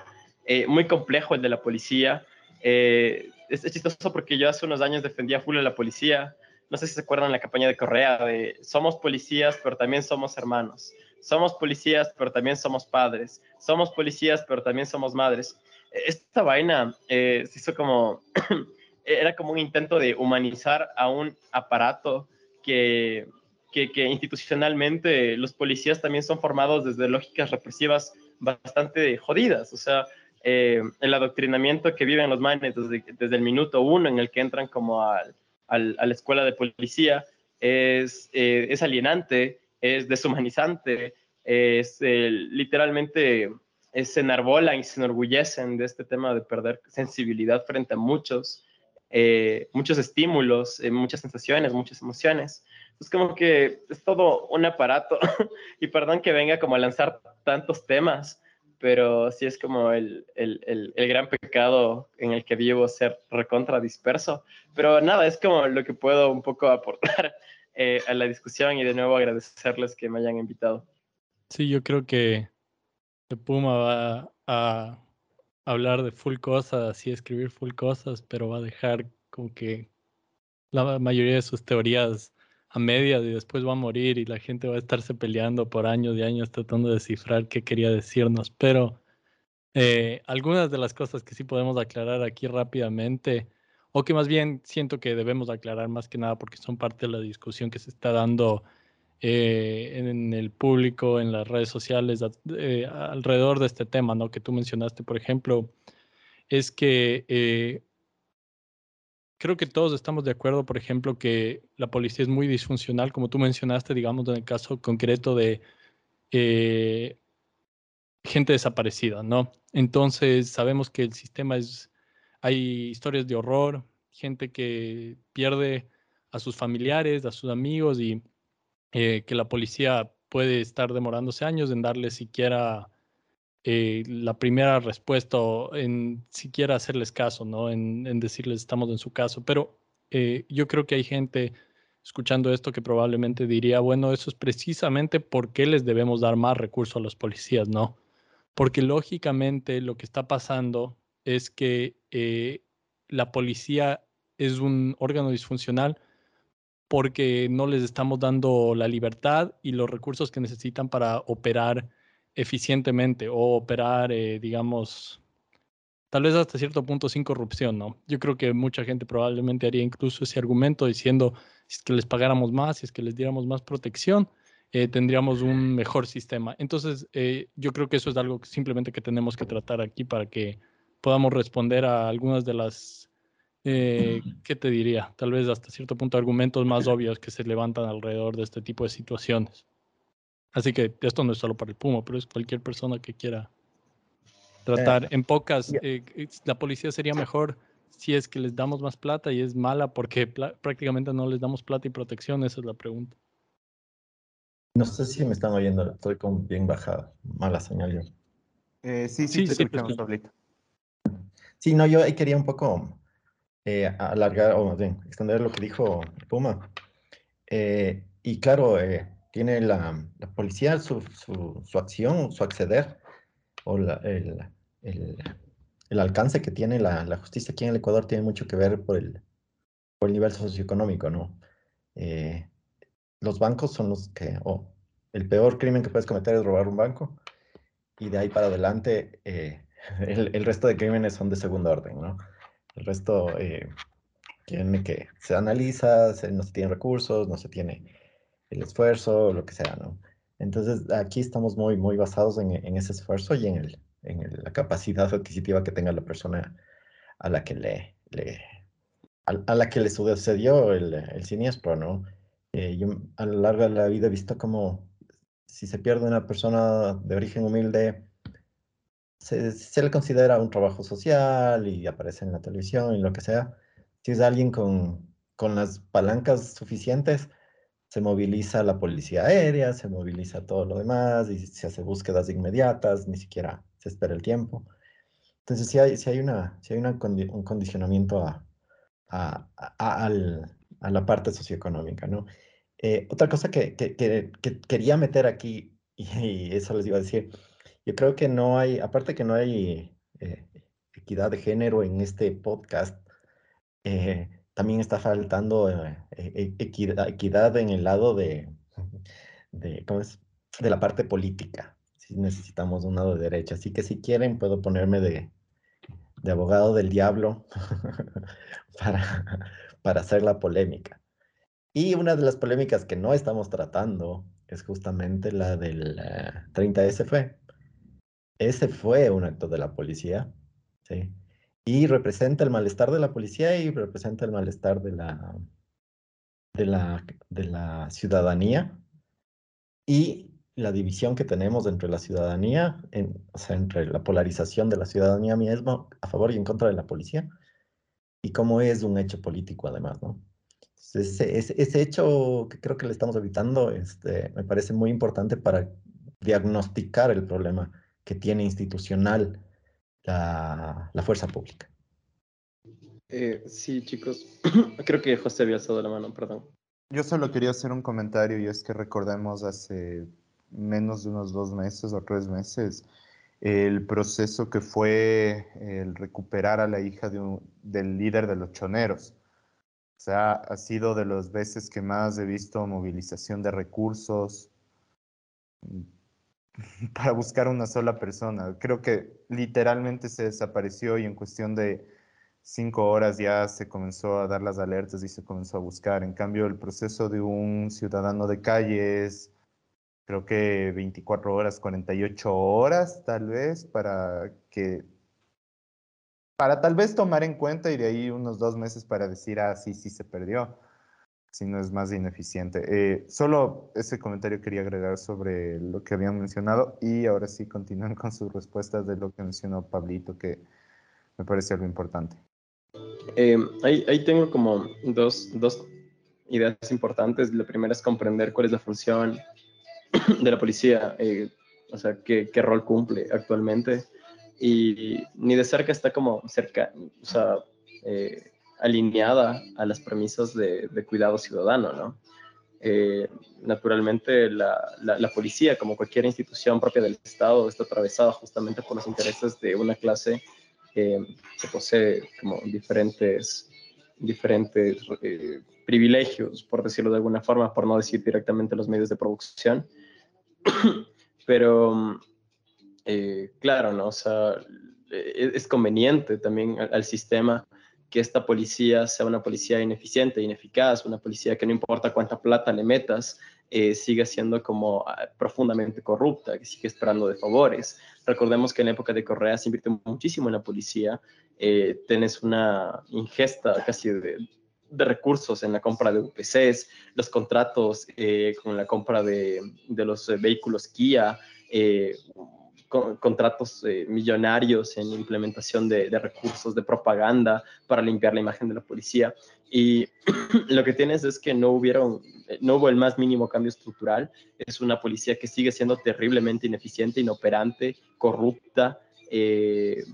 eh, muy complejo el de la policía. Eh, es, chistoso porque yo hace unos años defendía full a la policía. No sé si se acuerdan la campaña de Correa de somos policías, pero también somos hermanos. Somos policías, pero también somos padres. Somos policías, pero también somos madres. Esta vaina se hizo como, era como un intento de humanizar a un aparato que que, institucionalmente los policías también son formados desde lógicas represivas bastante jodidas. O sea, eh, el adoctrinamiento que viven los manes desde, desde, el minuto uno en el que entran como al, al, a la escuela de policía es, eh, es alienante, es deshumanizante, es eh, literalmente se enarbolan y se enorgullecen de este tema de perder sensibilidad frente a muchos, muchos estímulos, muchas sensaciones, muchas emociones es como que es todo un aparato. y perdón que venga como a lanzar tantos temas, pero sí es como el, el, el, gran pecado en el que vivo ser recontra disperso. Pero nada, es como lo que puedo un poco aportar eh, a la discusión y de nuevo agradecerles que me hayan invitado. Sí, yo creo que Puma va a hablar de full cosas y escribir full cosas, pero va a dejar como que la mayoría de sus teorías a medias y después va a morir y la gente va a estarse peleando por años y años tratando de descifrar qué quería decirnos. Pero eh, algunas de las cosas que sí podemos aclarar aquí rápidamente, o que más bien siento que debemos aclarar más que nada porque son parte de la discusión que se está dando eh, en el público, en las redes sociales, eh, alrededor de este tema, ¿no? Que tú mencionaste, por ejemplo, es que creo que todos estamos de acuerdo, por ejemplo, que la policía es muy disfuncional, como tú mencionaste, digamos, en el caso concreto de eh, gente desaparecida, ¿no? Entonces, sabemos que el sistema es hay historias de horror, gente que pierde a sus familiares, a sus amigos y eh, que la policía puede estar demorándose años en darle siquiera eh, la primera respuesta o en siquiera hacerles caso, ¿no? En, en decirles estamos en su caso. Pero eh, yo creo que hay gente escuchando esto que probablemente diría, bueno, eso es precisamente por qué les debemos dar más recursos a los policías, ¿no? Porque lógicamente lo que está pasando es que eh, la policía es un órgano disfuncional porque no les estamos dando la libertad y los recursos que necesitan para operar eficientemente o operar, eh, digamos, tal vez hasta cierto punto sin corrupción, ¿no? Yo creo que mucha gente probablemente haría incluso ese argumento diciendo, si es que les pagáramos más, si es que les diéramos más protección, eh, tendríamos un mejor sistema. Entonces, eh, yo creo que eso es algo que simplemente que tenemos que tratar aquí para que podamos responder a algunas de las, ¿qué te diría? Tal vez hasta cierto punto argumentos más obvios que se levantan alrededor de este tipo de situaciones. Así que esto no es solo para el Puma, pero es cualquier persona que quiera tratar. en pocas, eh, la policía sería mejor si es que les damos más plata y es mala porque prácticamente no les damos plata y protección. Esa es la pregunta. No sé si me están oyendo, estoy con bien bajada, mala señal yo. Eh, sí, sí, sí, te sí, Sí, no, yo ahí quería un poco eh, alargar, o más bien, extender lo que dijo Puma. y claro, tiene la, policía su, su, acción, su acceder o el, el, alcance que tiene la, la, justicia aquí en el Ecuador tiene mucho que ver por el, por el nivel socioeconómico, ¿no? Eh, los bancos son los que, o el peor crimen que puedes cometer es robar un banco y de ahí para adelante eh, el, el, resto de crímenes son de segundo orden, ¿no? El resto eh, tiene que, se analiza, no se tienen recursos, no se tiene el esfuerzo, lo que sea, ¿no? Entonces, aquí estamos muy, muy basados en, en ese esfuerzo y en, el, en la capacidad adquisitiva que tenga la persona a la que le, le a, la que le sucedió el, el siniestro, ¿no? Eh, yo a lo largo de la vida he visto como si se pierde una persona de origen humilde, se, se, le considera un trabajo social y aparece en la televisión y lo que sea. Si es alguien con, con las palancas suficientes, se moviliza la policía aérea, se moviliza todo lo demás y se hace búsquedas inmediatas, ni siquiera se espera el tiempo. Entonces, si hay, si hay, una, si hay un condicionamiento a, a, a, a, la parte socioeconómica, ¿no? Eh, otra cosa que, que, que, quería meter aquí, y, eso les iba a decir, yo creo que no hay, aparte que no hay eh, equidad de género en este podcast, eh, también está faltando eh, e, equidad, en el lado de, de, ¿cómo es? de la parte política. Si necesitamos un lado de derecha. Así que si quieren, puedo ponerme de, de abogado del diablo para, para hacer la polémica. Y una de las polémicas que no estamos tratando es justamente la del 30S Ese fue un acto de la policía, ¿sí? Y representa el malestar de la policía y representa el malestar de la, de la, de la ciudadanía y la división que tenemos entre la ciudadanía, en, o sea, entre la polarización de la ciudadanía misma a favor y en contra de la policía, y cómo es un hecho político además, ¿no? ese, ese, hecho que creo que le estamos evitando este, me parece muy importante para diagnosticar el problema que tiene institucional la, la fuerza pública. Eh, sí, chicos. Creo que José había alzado la mano, perdón. Yo solo quería hacer un comentario y es que recordemos hace menos de unos dos meses o tres meses el proceso que fue el recuperar a la hija de un, del líder de los choneros. O sea, ha sido de las veces que más he visto movilización de recursos, para buscar una sola persona. Creo que literalmente se desapareció y en cuestión de cinco horas ya se comenzó a dar las alertas y se comenzó a buscar. En cambio, el proceso de un ciudadano de calles, creo que 24 horas, 48 horas tal vez, para que, para tal vez tomar en cuenta y de ahí unos dos meses para decir, ah, sí, sí se perdió si no es más ineficiente. Eh, solo ese comentario quería agregar sobre lo que habían mencionado y ahora sí continúen con sus respuestas de lo que mencionó Pablito, que me parece algo importante. Eh, ahí, ahí, tengo como dos, dos ideas importantes. La primera es comprender cuál es la función de la policía, eh, o sea, qué, qué, rol cumple actualmente. Y ni de cerca está como cerca, o sea, eh, alineada a las premisas de, de cuidado ciudadano, ¿no? Eh, naturalmente la, la, la, policía, como cualquier institución propia del Estado, está atravesada justamente por los intereses de una clase eh, que posee como diferentes, diferentes eh, privilegios, por decirlo de alguna forma, por no decir directamente los medios de producción. Pero, eh, claro, ¿no? O sea, es, es conveniente también al, al sistema que esta policía sea una policía ineficiente, ineficaz, una policía que no importa cuánta plata le metas, eh, sigue siendo como uh, profundamente corrupta, que sigue esperando de favores. Recordemos que en la época de Correa se invirtió muchísimo en la policía, eh, tenés una ingesta casi de, de, recursos en la compra de UPCs, los contratos eh, con la compra de, de los vehículos Kia, eh, con, contratos eh, millonarios en implementación de, recursos de propaganda para limpiar la imagen de la policía. Y lo que tienes es que no, hubieron, no hubo el más mínimo cambio estructural. Es una policía que sigue siendo terriblemente ineficiente, inoperante, corrupta. Eh,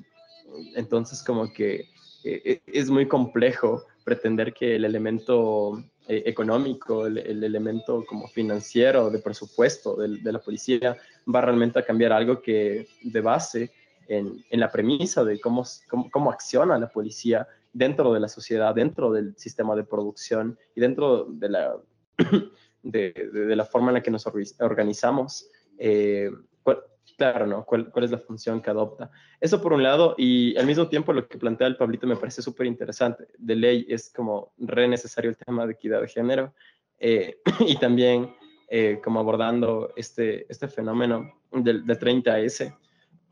entonces, como que eh, es muy complejo pretender que el elemento eh, económico, el, el, elemento como financiero, de presupuesto de, la policía, va realmente a cambiar algo que de base en, la premisa de cómo, cómo, acciona la policía dentro de la sociedad, dentro del sistema de producción y dentro de la, de la forma en la que nos organizamos. Eh, claro, ¿no? ¿Cuál, ¿Cuál, es la función que adopta? Eso por un lado, y al mismo tiempo lo que plantea el Pablito me parece súper interesante. De ley es como re necesario el tema de equidad de género eh, y también eh, como abordando este, este fenómeno del, del 30S.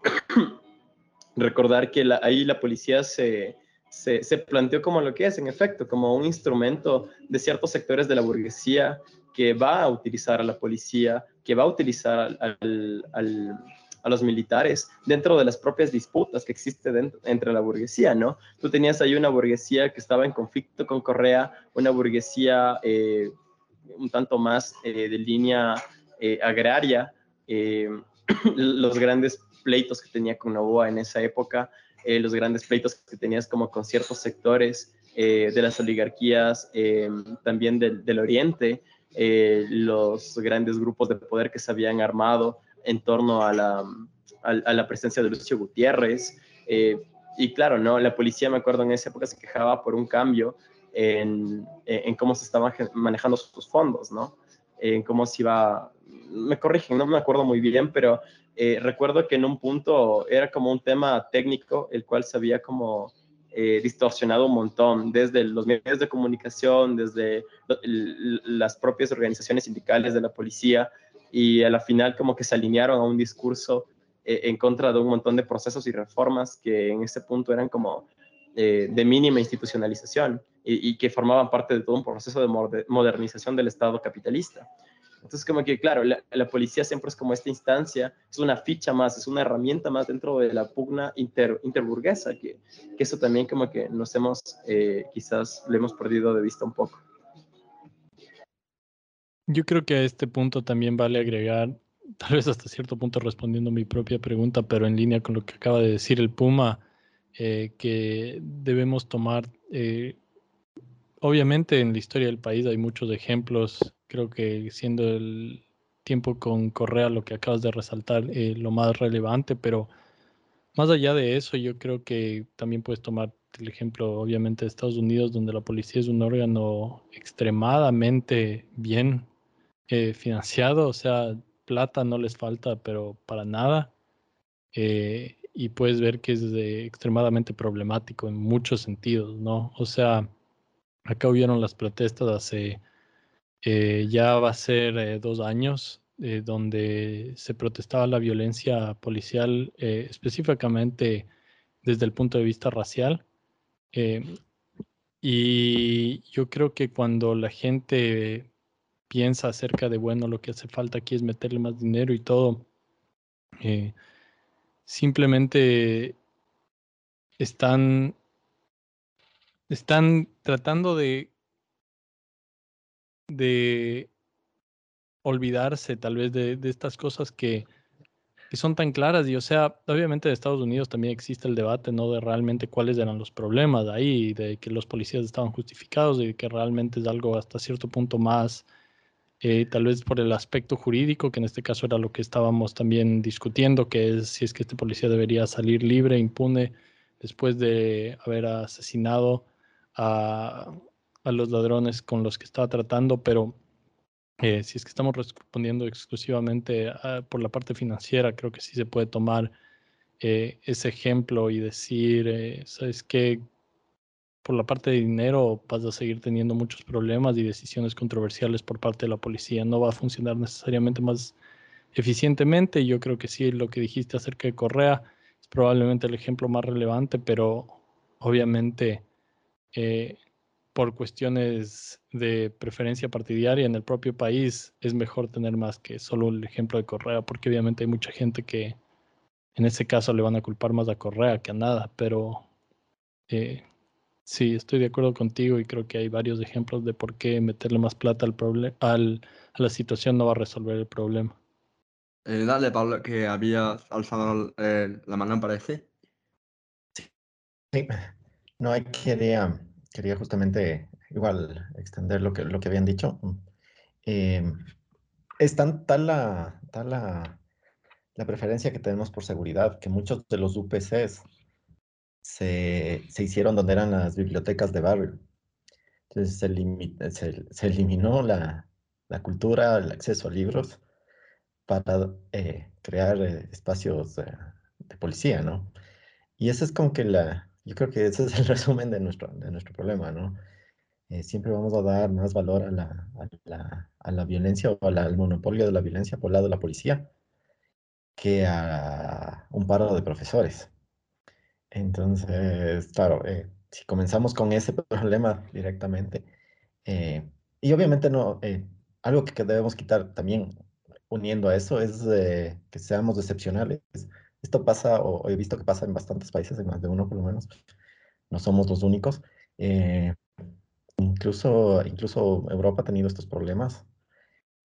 Recordar que la, ahí la policía se, se, se planteó como lo que es, en efecto, como un instrumento de ciertos sectores de la burguesía que va a utilizar a la policía, que va a utilizar al, al, al, a los militares dentro de las propias disputas que existen entre la burguesía, ¿no? Tú tenías ahí una burguesía que estaba en conflicto con Correa, una burguesía eh, un tanto más eh, de línea eh, agraria, eh, los grandes pleitos que tenía con Novoa en esa época, los grandes pleitos que tenías como con ciertos sectores de las oligarquías, también del, del Oriente, los grandes grupos de poder que se habían armado en torno a la, a, la presencia de Lucio Gutiérrez. Y claro, ¿no? la policía, me acuerdo, en esa época se quejaba por un cambio en, en cómo se estaban manejando sus fondos, ¿no? En cómo se iba, me corrigen, no me acuerdo muy bien, pero eh, recuerdo que en un punto era como un tema técnico, el cual se había como eh, distorsionado un montón, desde los medios de comunicación, desde las propias organizaciones sindicales de la policía, y a la final como que se alinearon a un discurso eh, en contra de un montón de procesos y reformas que en ese punto eran como eh, de mínima institucionalización y, que formaban parte de todo un proceso de modernización del Estado capitalista. Entonces, como que, claro, la, policía siempre es como esta instancia, es una ficha más, es una herramienta más dentro de la pugna inter, interburguesa, que, que, eso también como que nos hemos, eh, quizás le hemos perdido de vista un poco. Yo creo que a este punto también vale agregar, tal vez hasta cierto punto respondiendo mi propia pregunta, pero en línea con lo que acaba de decir el Puma, eh, que debemos tomar, eh, obviamente en la historia del país hay muchos ejemplos creo que siendo el tiempo con Correa lo que acabas de resaltar eh, lo más relevante, pero más allá de eso, yo creo que también puedes tomar el ejemplo, obviamente, de Estados Unidos, donde la policía es un órgano extremadamente bien eh, financiado, o sea, plata no les falta, pero para nada. Eh, y puedes ver que es extremadamente problemático en muchos sentidos, ¿no? O sea, acá hubieron las protestas hace eh, ya va a ser eh, dos años eh, donde se protestaba la violencia policial específicamente desde el punto de vista racial. y yo creo que cuando la gente piensa acerca de, bueno, lo que hace falta aquí es meterle más dinero y todo, simplemente están están tratando de, de olvidarse tal vez de, de estas cosas que, que son tan claras. Y o sea, obviamente en Estados Unidos también existe el debate, ¿no? De realmente cuáles eran los problemas ahí, de que los policías estaban justificados, de que realmente es algo hasta cierto punto más, eh, tal vez por el aspecto jurídico, que en este caso era lo que estábamos también discutiendo, que es si es que este policía debería salir libre, impune, después de haber asesinado a, a los ladrones con los que estaba tratando, pero eh, si es que estamos respondiendo exclusivamente a, por la parte financiera, creo que sí se puede tomar eh, ese ejemplo y decir, eh, ¿sabes qué? Por la parte de dinero vas a seguir teniendo muchos problemas y decisiones controversiales por parte de la policía. No va a funcionar necesariamente más eficientemente. Yo creo que sí, lo que dijiste acerca de Correa es probablemente el ejemplo más relevante, pero obviamente eh, por cuestiones de preferencia partidaria en el propio país, es mejor tener más que solo el ejemplo de Correa, porque obviamente hay mucha gente que en ese caso le van a culpar más a Correa que a nada, pero eh, sí, estoy de acuerdo contigo y creo que hay varios ejemplos de por qué meterle más plata al, al a la situación no va a resolver el problema. Eh, dale, Pablo, que habías alzado eh, la mano, parece. Sí, no hay que quería justamente igual extender lo que, lo que habían dicho. Eh, es tan, tal, la, tal la, la, preferencia que tenemos por seguridad que muchos de los UPCs se, se hicieron donde eran las bibliotecas de barrio. Entonces se, se, eliminó la, la, cultura, el acceso a libros para eh, crear eh, espacios de policía, ¿no? Y esa es como que la, yo creo que ese es el resumen de nuestro, de nuestro problema, ¿no? Eh, siempre vamos a dar más valor a la, a la, a la violencia o al monopolio de la violencia por el lado de la policía que a un paro de profesores. Entonces, claro, eh, si comenzamos con ese problema directamente, eh, y obviamente no, algo que debemos quitar también uniendo a eso es que seamos excepcionales esto pasa, o, he visto que pasa en bastantes países, en más de uno por lo menos. No somos los únicos. Eh, incluso, incluso Europa ha tenido estos problemas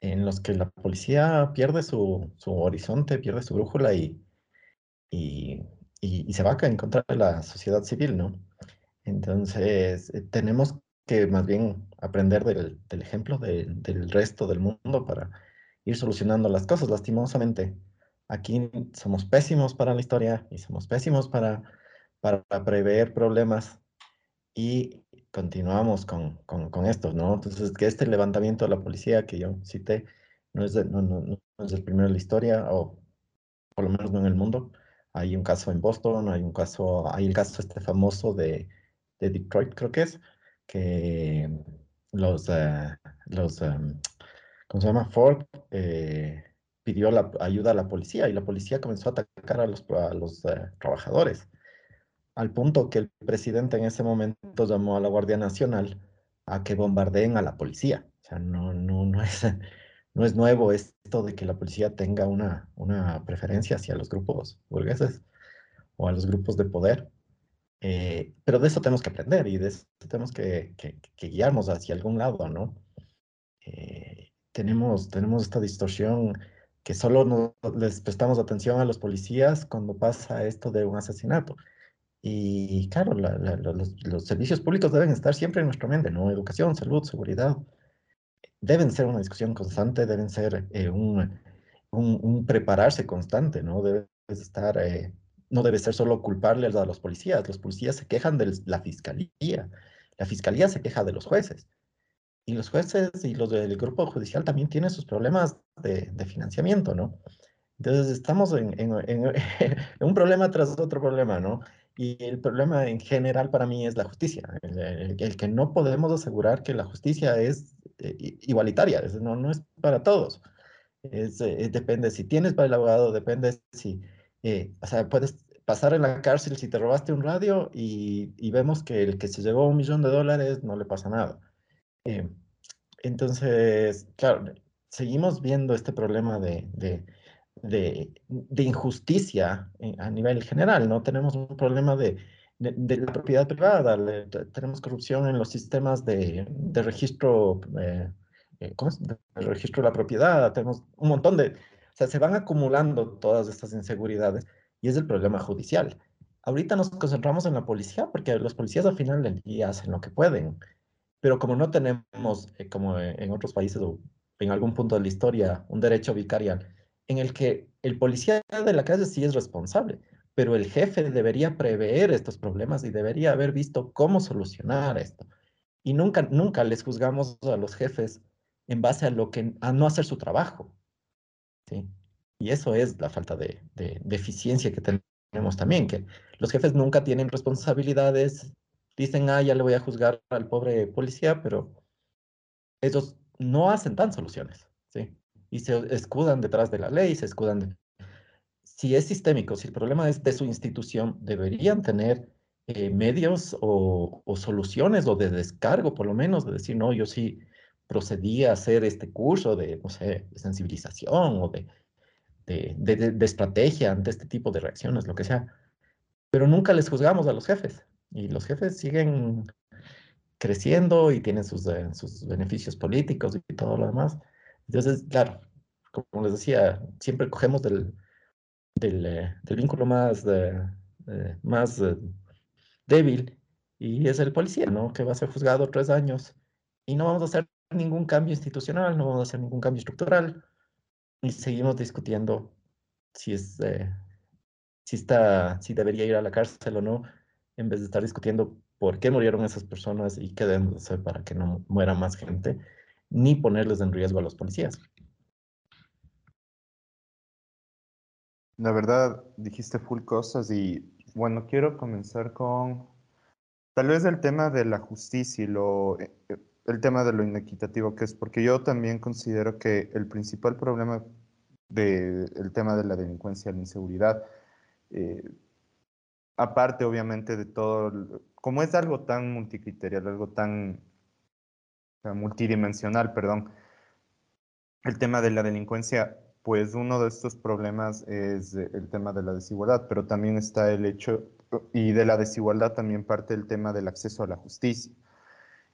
en los que la policía pierde su, su horizonte, pierde su brújula y, y, y, se va en contra de la sociedad civil, ¿no? Entonces, eh, tenemos que más bien aprender del, del ejemplo del resto del mundo para ir solucionando las cosas. Lastimosamente, Aquí somos pésimos para la historia y somos pésimos para, para prever problemas y continuamos con, con, esto, ¿no? Entonces, que este levantamiento de la policía que yo cité no es, no, no, no es el primero en la historia, o por lo menos no en el mundo. Hay un caso en Boston, hay un caso, hay el caso este famoso de, de Detroit, creo que es, que los, uh, los um, ¿cómo se llama? Ford, eh, pidió la ayuda a la policía y la policía comenzó a atacar a los, eh, trabajadores, al punto que el presidente en ese momento llamó a la Guardia Nacional a que bombardeen a la policía. O sea, no, no, no, es, no es nuevo esto de que la policía tenga una, una preferencia hacia los grupos burgueses o a los grupos de poder. Eh, pero de eso tenemos que aprender y de eso tenemos que, que, guiarnos hacia algún lado, ¿no? Eh, tenemos, tenemos esta distorsión que solo les prestamos atención a los policías cuando pasa esto de un asesinato. Y claro, los, servicios públicos deben estar siempre en nuestra mente, ¿no? Educación, salud, seguridad. Deben ser una discusión constante, deben ser eh, un, un, prepararse constante, ¿no? Debe estar, eh, no debe ser solo culparles a los policías. Los policías se quejan de la fiscalía. La fiscalía se queja de los jueces. Y los jueces y los del grupo judicial también tienen sus problemas de, financiamiento, ¿no? Entonces estamos en, un problema tras otro problema, ¿no? Y el problema en general para mí es la justicia, el, que no podemos asegurar que la justicia es eh, igualitaria, no, no es para todos. Es, eh, depende si tienes para el abogado, depende si, eh, o sea, puedes pasar en la cárcel si te robaste un radio y, y, vemos que el que se llevó un millón de dólares no le pasa nada. Eh, entonces, claro, seguimos viendo este problema de, de, de, injusticia a nivel general, ¿no? Tenemos un problema de, de, propiedad privada, tenemos corrupción en los sistemas de, registro, eh, eh, ¿cómo es? De registro de la propiedad, tenemos un montón de, o sea, se van acumulando todas estas inseguridades y es el problema judicial. Ahorita nos concentramos en la policía porque los policías al final del hacen lo que pueden, pero como no tenemos, eh, como en otros países o en algún punto de la historia, un derecho vicarial en el que el policía de la calle sí es responsable, pero el jefe debería prever estos problemas y debería haber visto cómo solucionar esto. Y nunca, nunca les juzgamos a los jefes en base a lo que, a no hacer su trabajo. ¿sí? Y eso es la falta de, de, eficiencia que tenemos también, que los jefes nunca tienen responsabilidades, dicen, ah, ya le voy a juzgar al pobre policía, pero ellos no hacen tan soluciones. Y se escudan detrás de la ley, se escudan de si es sistémico, si el problema es de su institución, deberían tener eh, medios o, soluciones o de descargo, por lo menos, de decir, no, yo sí procedí a hacer este curso de, no sé, de sensibilización o de, de, estrategia ante este tipo de reacciones, lo que sea. Pero nunca les juzgamos a los jefes y los jefes siguen creciendo y tienen sus, eh, sus beneficios políticos y todo lo demás. Entonces, claro, como les decía, siempre cogemos del, eh, del, vínculo más, eh, más eh, débil y es el policía, ¿no? Que va a ser juzgado tres años y no vamos a hacer ningún cambio institucional, no vamos a hacer ningún cambio estructural y seguimos discutiendo si es, si está, si debería ir a la cárcel o no, en vez de estar discutiendo por qué murieron esas personas y qué debemos hacer para que no muera más gente, ni ponerles en riesgo a los policías. La verdad, dijiste full cosas y bueno, quiero comenzar con tal vez el tema de la justicia y lo, eh, el tema de lo inequitativo que es, porque yo también considero que el principal problema del tema de la delincuencia, la inseguridad, eh, aparte obviamente de todo, como es algo tan multicriterial, algo tan multidimensional, perdón, el tema de la delincuencia pues uno de estos problemas es el tema de la desigualdad, pero también está el hecho, y de la desigualdad también parte el tema del acceso a la justicia.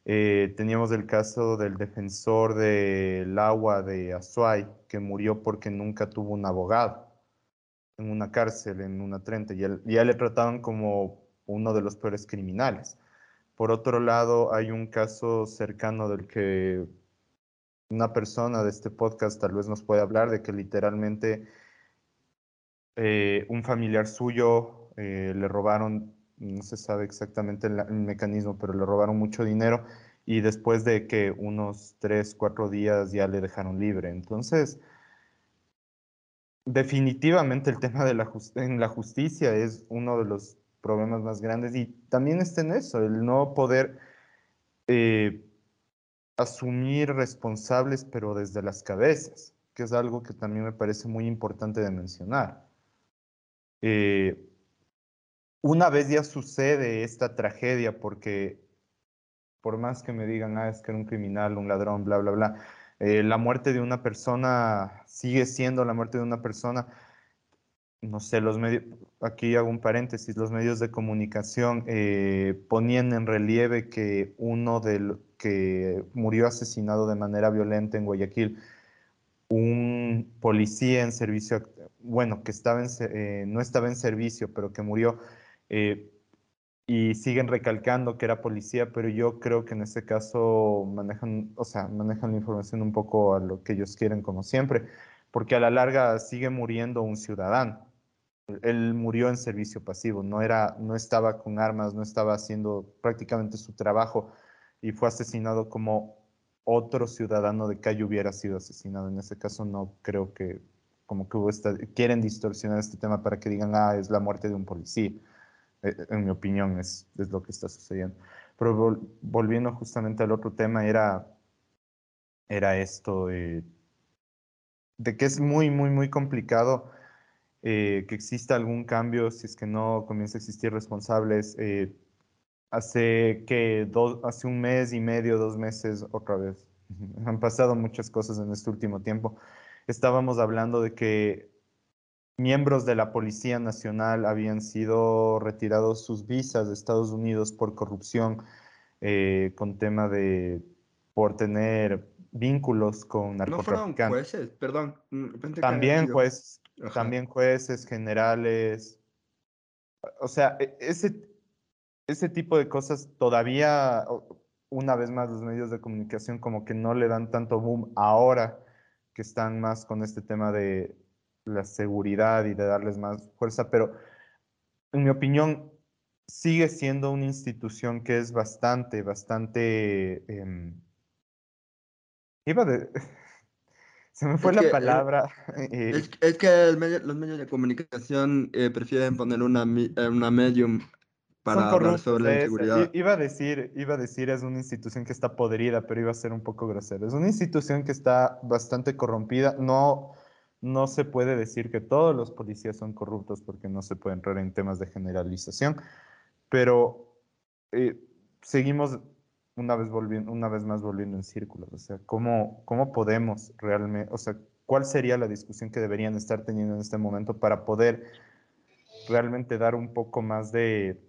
Eh, teníamos el caso del defensor del agua de Azuay, que murió porque nunca tuvo un abogado en una cárcel, en una 30, y ya le trataban como uno de los peores criminales. Por otro lado, hay un caso cercano del que una persona de este podcast tal vez nos puede hablar de que literalmente eh, un familiar suyo eh, le robaron, no se sabe exactamente el, mecanismo, pero le robaron mucho dinero y después de que unos tres, cuatro días ya le dejaron libre. Entonces, definitivamente el tema de la, en la justicia es uno de los problemas más grandes y también está en eso, el no poder eh, asumir responsables, pero desde las cabezas, que es algo que también me parece muy importante de mencionar. Eh, una vez ya sucede esta tragedia, porque por más que me digan, ah, es que era un criminal, un ladrón, bla, bla, bla, eh, la muerte de una persona sigue siendo la muerte de una persona. No sé, los medios, aquí hago un paréntesis, los medios de comunicación eh, ponían en relieve que uno de, que murió asesinado de manera violenta en Guayaquil, un policía en servicio, bueno, que estaba eh, no estaba en servicio, pero que murió, eh, y siguen recalcando que era policía, pero yo creo que en este caso manejan, o sea, manejan la información un poco a lo que ellos quieren, como siempre, porque a la larga sigue muriendo un ciudadano. Él murió en servicio pasivo, no, era, no estaba con armas, no estaba haciendo prácticamente su trabajo y fue asesinado como otro ciudadano de calle hubiera sido asesinado. En ese caso no creo que como que quieren distorsionar este tema para que digan, ah, es la muerte de un policía. Eh, en mi opinión es, es, lo que está sucediendo. Pero volviendo justamente al otro tema, era, era esto de, que es muy, muy, muy complicado eh, que exista algún cambio si es que no comienza a existir responsables. Eh, Hace que hace un mes y medio, dos meses, otra vez. Han pasado muchas cosas en este último tiempo. Estábamos hablando de que miembros de la Policía Nacional habían sido retirados sus visas de Estados Unidos por corrupción, eh, con tema de por tener vínculos con No fueron narcotraficantes. jueces, perdón. mm, También juez, También jueces, generales. O sea, e- ese, ese tipo de cosas todavía, una vez más, los medios de comunicación como que no le dan tanto boom ahora que están más con este tema de la seguridad y de darles más fuerza, pero en mi opinión sigue siendo una institución que es bastante, bastante... em, iba de... Se me fue Es la que, eh, palabra. eh, Es, es que medio- los medios de comunicación eh, prefieren poner una, una medium para hablar sobre la inseguridad. Iba a decir, iba a decir es una institución que está podrida, pero iba a ser un poco grosero. Es una institución que está bastante corrompida. No, no se puede decir que todos los policías son corruptos porque no se puede entrar en temas de generalización, pero eh, seguimos una vez volviendo, una vez más volviendo en círculos. O sea, ¿cómo, cómo podemos realmente, o sea, cuál sería la discusión que deberían estar teniendo en este momento para poder realmente dar un poco más de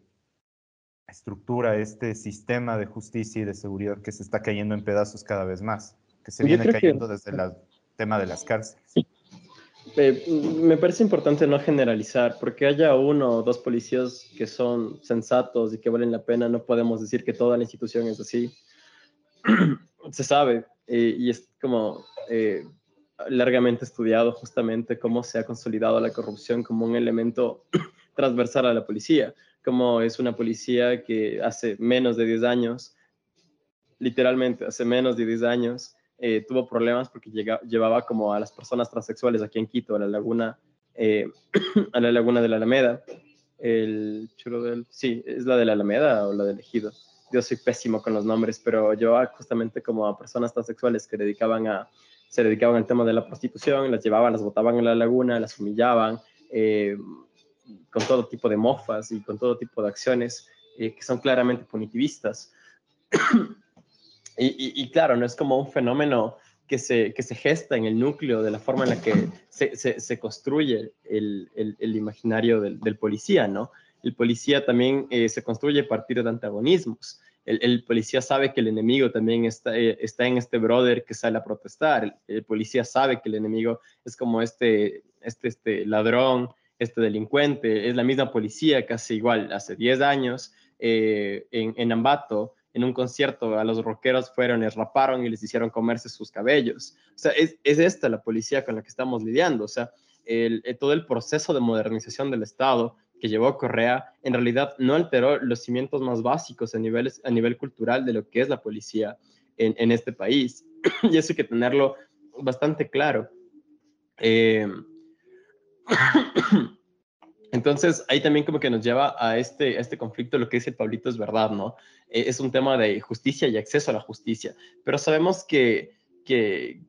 estructura a este sistema de justicia y de seguridad que se está cayendo en pedazos cada vez más, que se Yo viene que- cayendo desde el tema de las cárceles. Eh, me parece importante no generalizar, porque haya uno o dos policías que son sensatos y que valen la pena, no podemos decir que toda la institución es así. Se sabe, eh, y es como eh, largamente estudiado justamente cómo se ha consolidado la corrupción como un elemento transversal a la policía, como es una policía que hace menos de 10 años, literalmente hace menos de 10 años, eh, tuvo problemas porque llega- llevaba como a las personas transexuales aquí en Quito, a la laguna, eh, a la laguna de la Alameda. El churro del, sí, es la de la Alameda o la del Ejido. Yo soy pésimo con los nombres, pero llevaba justamente como a personas transexuales que dedicaban a, se dedicaban al tema de la prostitución, las llevaban, las botaban en la laguna, las humillaban, eh, con todo tipo de mofas y con todo tipo de acciones eh, que son claramente punitivistas. Y, claro, no es como un fenómeno que se, que se gesta en el núcleo de la forma en la que se, se- se construye el, el- el imaginario del, del policía, ¿no? El policía también eh, se construye a partir de antagonismos. El, el policía sabe que el enemigo también está, eh, está en este brother que sale a protestar. El, el policía sabe que el enemigo es como este, este, este ladrón, este delincuente. Es la misma policía casi igual hace 10 años eh, en, en Ambato en un concierto a los rockeros fueron, les raparon y les hicieron comerse sus cabellos. O sea, es, es esta la policía con la que estamos lidiando. O sea, el, el- todo el proceso de modernización del Estado que llevó Correa en realidad no alteró los cimientos más básicos a, niveles, a nivel cultural de lo que es la policía en, en este país. y eso hay que tenerlo bastante claro. Eh, entonces, ahí también como que nos lleva a este, este conflicto, lo que dice Pablito es verdad, ¿no? Eh, es un tema de justicia y acceso a la justicia, pero sabemos que, que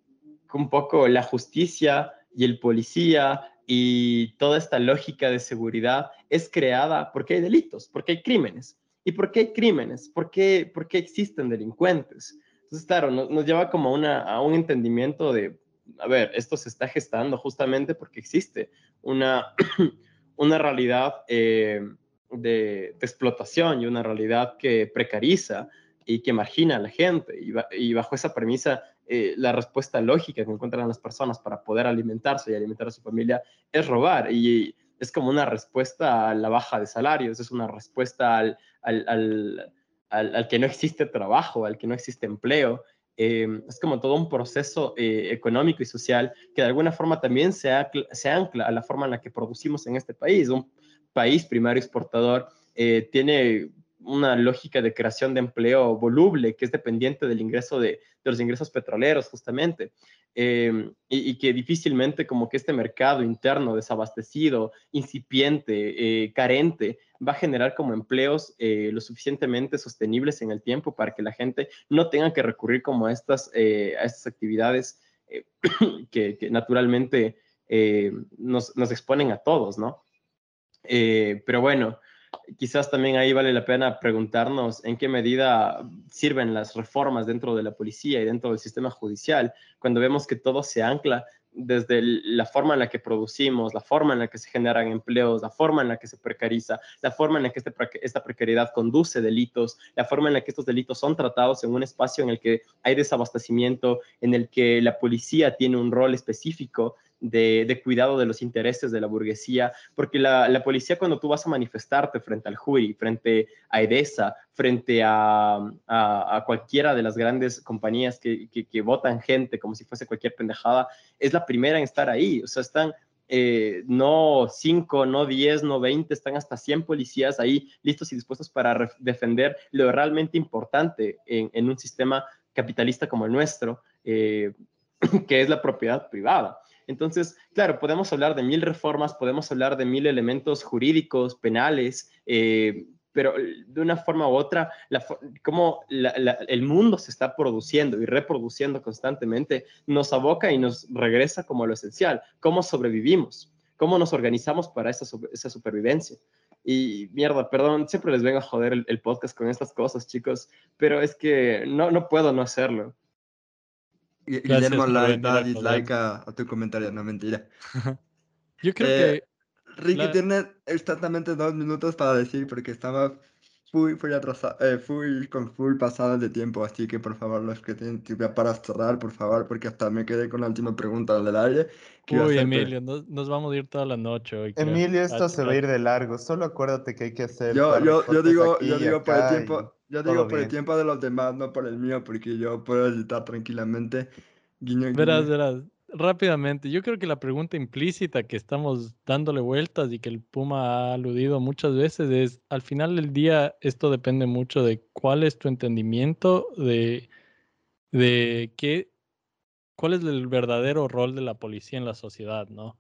un poco la justicia y el policía y toda esta lógica de seguridad es creada porque hay delitos, porque hay crímenes. ¿Y por qué hay crímenes? ¿Por qué, por qué existen delincuentes? Entonces, claro, nos, nos lleva como una, a un entendimiento de, a ver, esto se está gestando justamente porque existe una, una realidad eh, de, explotación y una realidad que precariza y que margina a la gente. Y, ba- y bajo esa premisa, eh, la respuesta lógica que encuentran las personas para poder alimentarse y alimentar a su familia es robar. Y es como una respuesta a la baja de salarios, es una respuesta al, al- al- al que no existe trabajo, al que no existe empleo. Eh, es como todo un proceso eh, económico y social que de alguna forma también se, ancla a la forma en la que producimos en este país. Un país primario exportador eh, tiene una lógica de creación de empleo voluble que es dependiente del ingreso de los ingresos petroleros justamente eh, y, que difícilmente como que este mercado interno desabastecido, incipiente, eh, carente, va a generar como empleos eh, lo suficientemente sostenibles en el tiempo para que la gente no tenga que recurrir como a estas, eh, a estas actividades que, que naturalmente nos, nos exponen a todos, ¿no? Pero bueno, quizás también ahí vale la pena preguntarnos en qué medida sirven las reformas dentro de la policía y dentro del sistema judicial, cuando vemos que todo se ancla desde la forma en la que producimos, la forma en la que se generan empleos, la forma en la que se precariza, la forma en la que este esta precariedad conduce delitos, la forma en la que estos delitos son tratados en un espacio en el que hay desabastecimiento, en el que la policía tiene un rol específico de, cuidado de los intereses de la burguesía, porque la, policía cuando tú vas a manifestarte frente al jury, frente a EDESA, frente a, cualquiera de las grandes compañías que, votan gente como si fuese cualquier pendejada, es la primera en estar ahí. O sea, están eh, no 5, no 10, no 20, están hasta 100 policías ahí listos y dispuestos para defender lo realmente importante en, un sistema capitalista como el nuestro, eh, que es la propiedad privada. Entonces, claro, podemos hablar de mil reformas, podemos hablar de mil elementos jurídicos, penales, eh, pero de una forma u otra, como el mundo se está produciendo y reproduciendo constantemente, nos aboca y nos regresa como lo esencial, cómo sobrevivimos, cómo nos organizamos para esa, supervivencia. Y mierda, perdón, siempre les vengo a joder el, podcast con estas cosas, chicos, pero es que no, no puedo no hacerlo. Guillermo le da dislike a, tu comentario, no mentira. Yo creo que. Eh, Ricky tiene exactamente dos minutos para decir, porque estaba full, full, atrasado, eh, full con full pasada de tiempo, así que por favor, los que tienen para cerrar, por favor, porque hasta me quedé con la última pregunta del aire. Uy, Emilio, nos, vamos a ir toda la noche hoy. Emilio, esto se va a ir de largo, solo acuérdate que hay que hacer. Yo, yo, yo digo, yo digo por el tiempo. Yo digo por el tiempo de los demás, no por el mío, porque yo puedo editar tranquilamente. Verás, verás. Rápidamente, yo creo que la pregunta implícita que estamos dándole vueltas y que el Puma ha aludido muchas veces es, al final del día, esto depende mucho de cuál es tu entendimiento de, de qué, cuál es el verdadero rol de la policía en la sociedad, ¿no?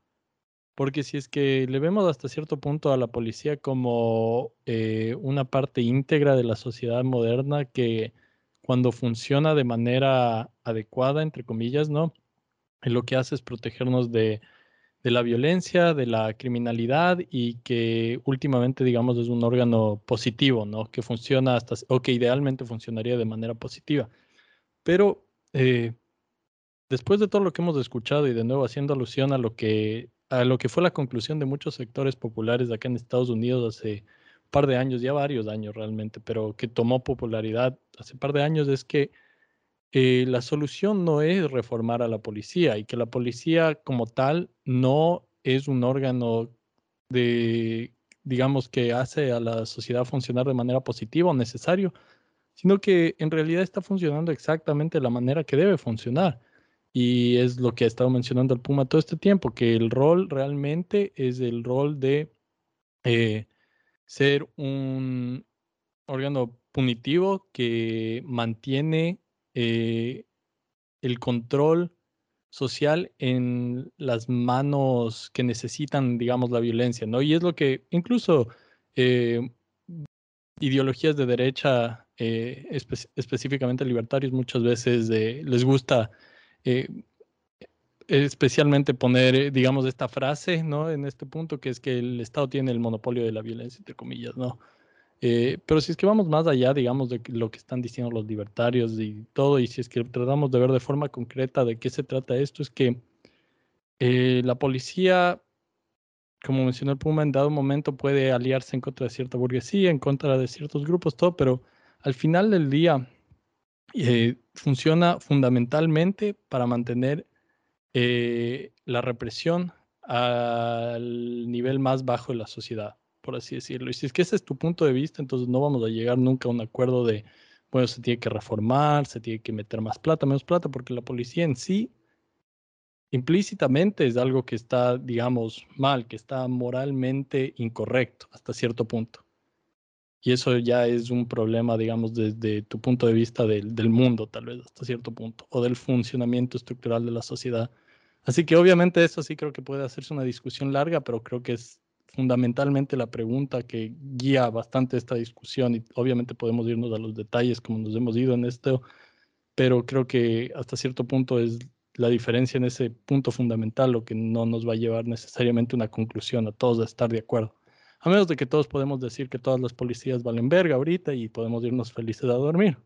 Porque si es que le vemos hasta cierto punto a la policía como eh, una parte íntegra de la sociedad moderna que cuando funciona de manera adecuada, entre comillas, ¿no? lo que hace es protegernos de, la violencia, de la criminalidad y que últimamente, digamos, es un órgano positivo, ¿no? Que funciona hasta, o que idealmente funcionaría de manera positiva. Pero eh, después de todo lo que hemos escuchado y de nuevo haciendo alusión a lo que a lo que fue la conclusión de muchos sectores populares de acá en Estados Unidos hace un par de años, ya varios años realmente, pero que tomó popularidad hace un par de años, es que eh, la solución no es reformar a la policía y que la policía como tal no es un órgano de, digamos, que hace a la sociedad funcionar de manera positiva o necesario, sino que en realidad está funcionando exactamente la manera que debe funcionar. Y es lo que ha estado mencionando el Puma todo este tiempo, que el rol realmente es el rol de eh, ser un órgano punitivo que mantiene eh, el control social en las manos que necesitan, digamos, la violencia, ¿no? Y es lo que incluso eh, ideologías de derecha, específicamente libertarios, muchas veces les gusta especialmente poner, digamos, esta frase, ¿no? En este punto, que es que el Estado tiene el monopolio de la violencia, entre comillas, ¿no? Eh, pero si es que vamos más allá, digamos, de lo que están diciendo los libertarios y todo, y si es que tratamos de ver de forma concreta de qué se trata esto, es que eh, la policía, como mencionó el Puma, en dado momento puede aliarse en contra de cierta burguesía, en contra de ciertos grupos, todo, pero al final del día eh, funciona fundamentalmente para mantener la represión al nivel más bajo de la sociedad por así decirlo. Y si es que ese es tu punto de vista, entonces no vamos a llegar nunca a un acuerdo de, bueno, se tiene que reformar, se tiene que meter más plata, menos plata, porque la policía en sí, implícitamente es algo que está, digamos, mal, que está moralmente incorrecto hasta cierto punto. Y eso ya es un problema, digamos, desde tu punto de vista del, del mundo, tal vez, hasta cierto punto, o del funcionamiento estructural de la sociedad. Así que obviamente eso sí creo que puede hacerse una discusión larga, pero creo que es fundamentalmente la pregunta que guía bastante esta discusión y obviamente podemos irnos a los detalles como nos hemos ido en esto, pero creo que hasta cierto punto es la diferencia en ese punto fundamental lo que no nos va a llevar necesariamente una conclusión a todos a estar de acuerdo. A menos de que todos podemos decir que todas las policías valen verga ahorita y podemos irnos felices a dormir.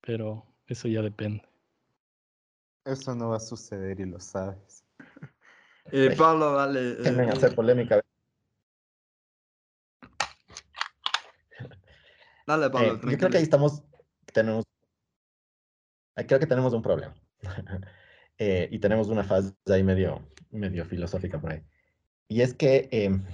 Pero eso ya depende. Eso no va a suceder y lo sabes. Eh, Pablo, dale. Eh, hacer polémica. dale, Pablo. Eh, yo creo que ahí estamos, tenemos, ahí creo que tenemos un problema. Eh, y tenemos una fase ahí medio, medio filosófica por ahí. Y es que em,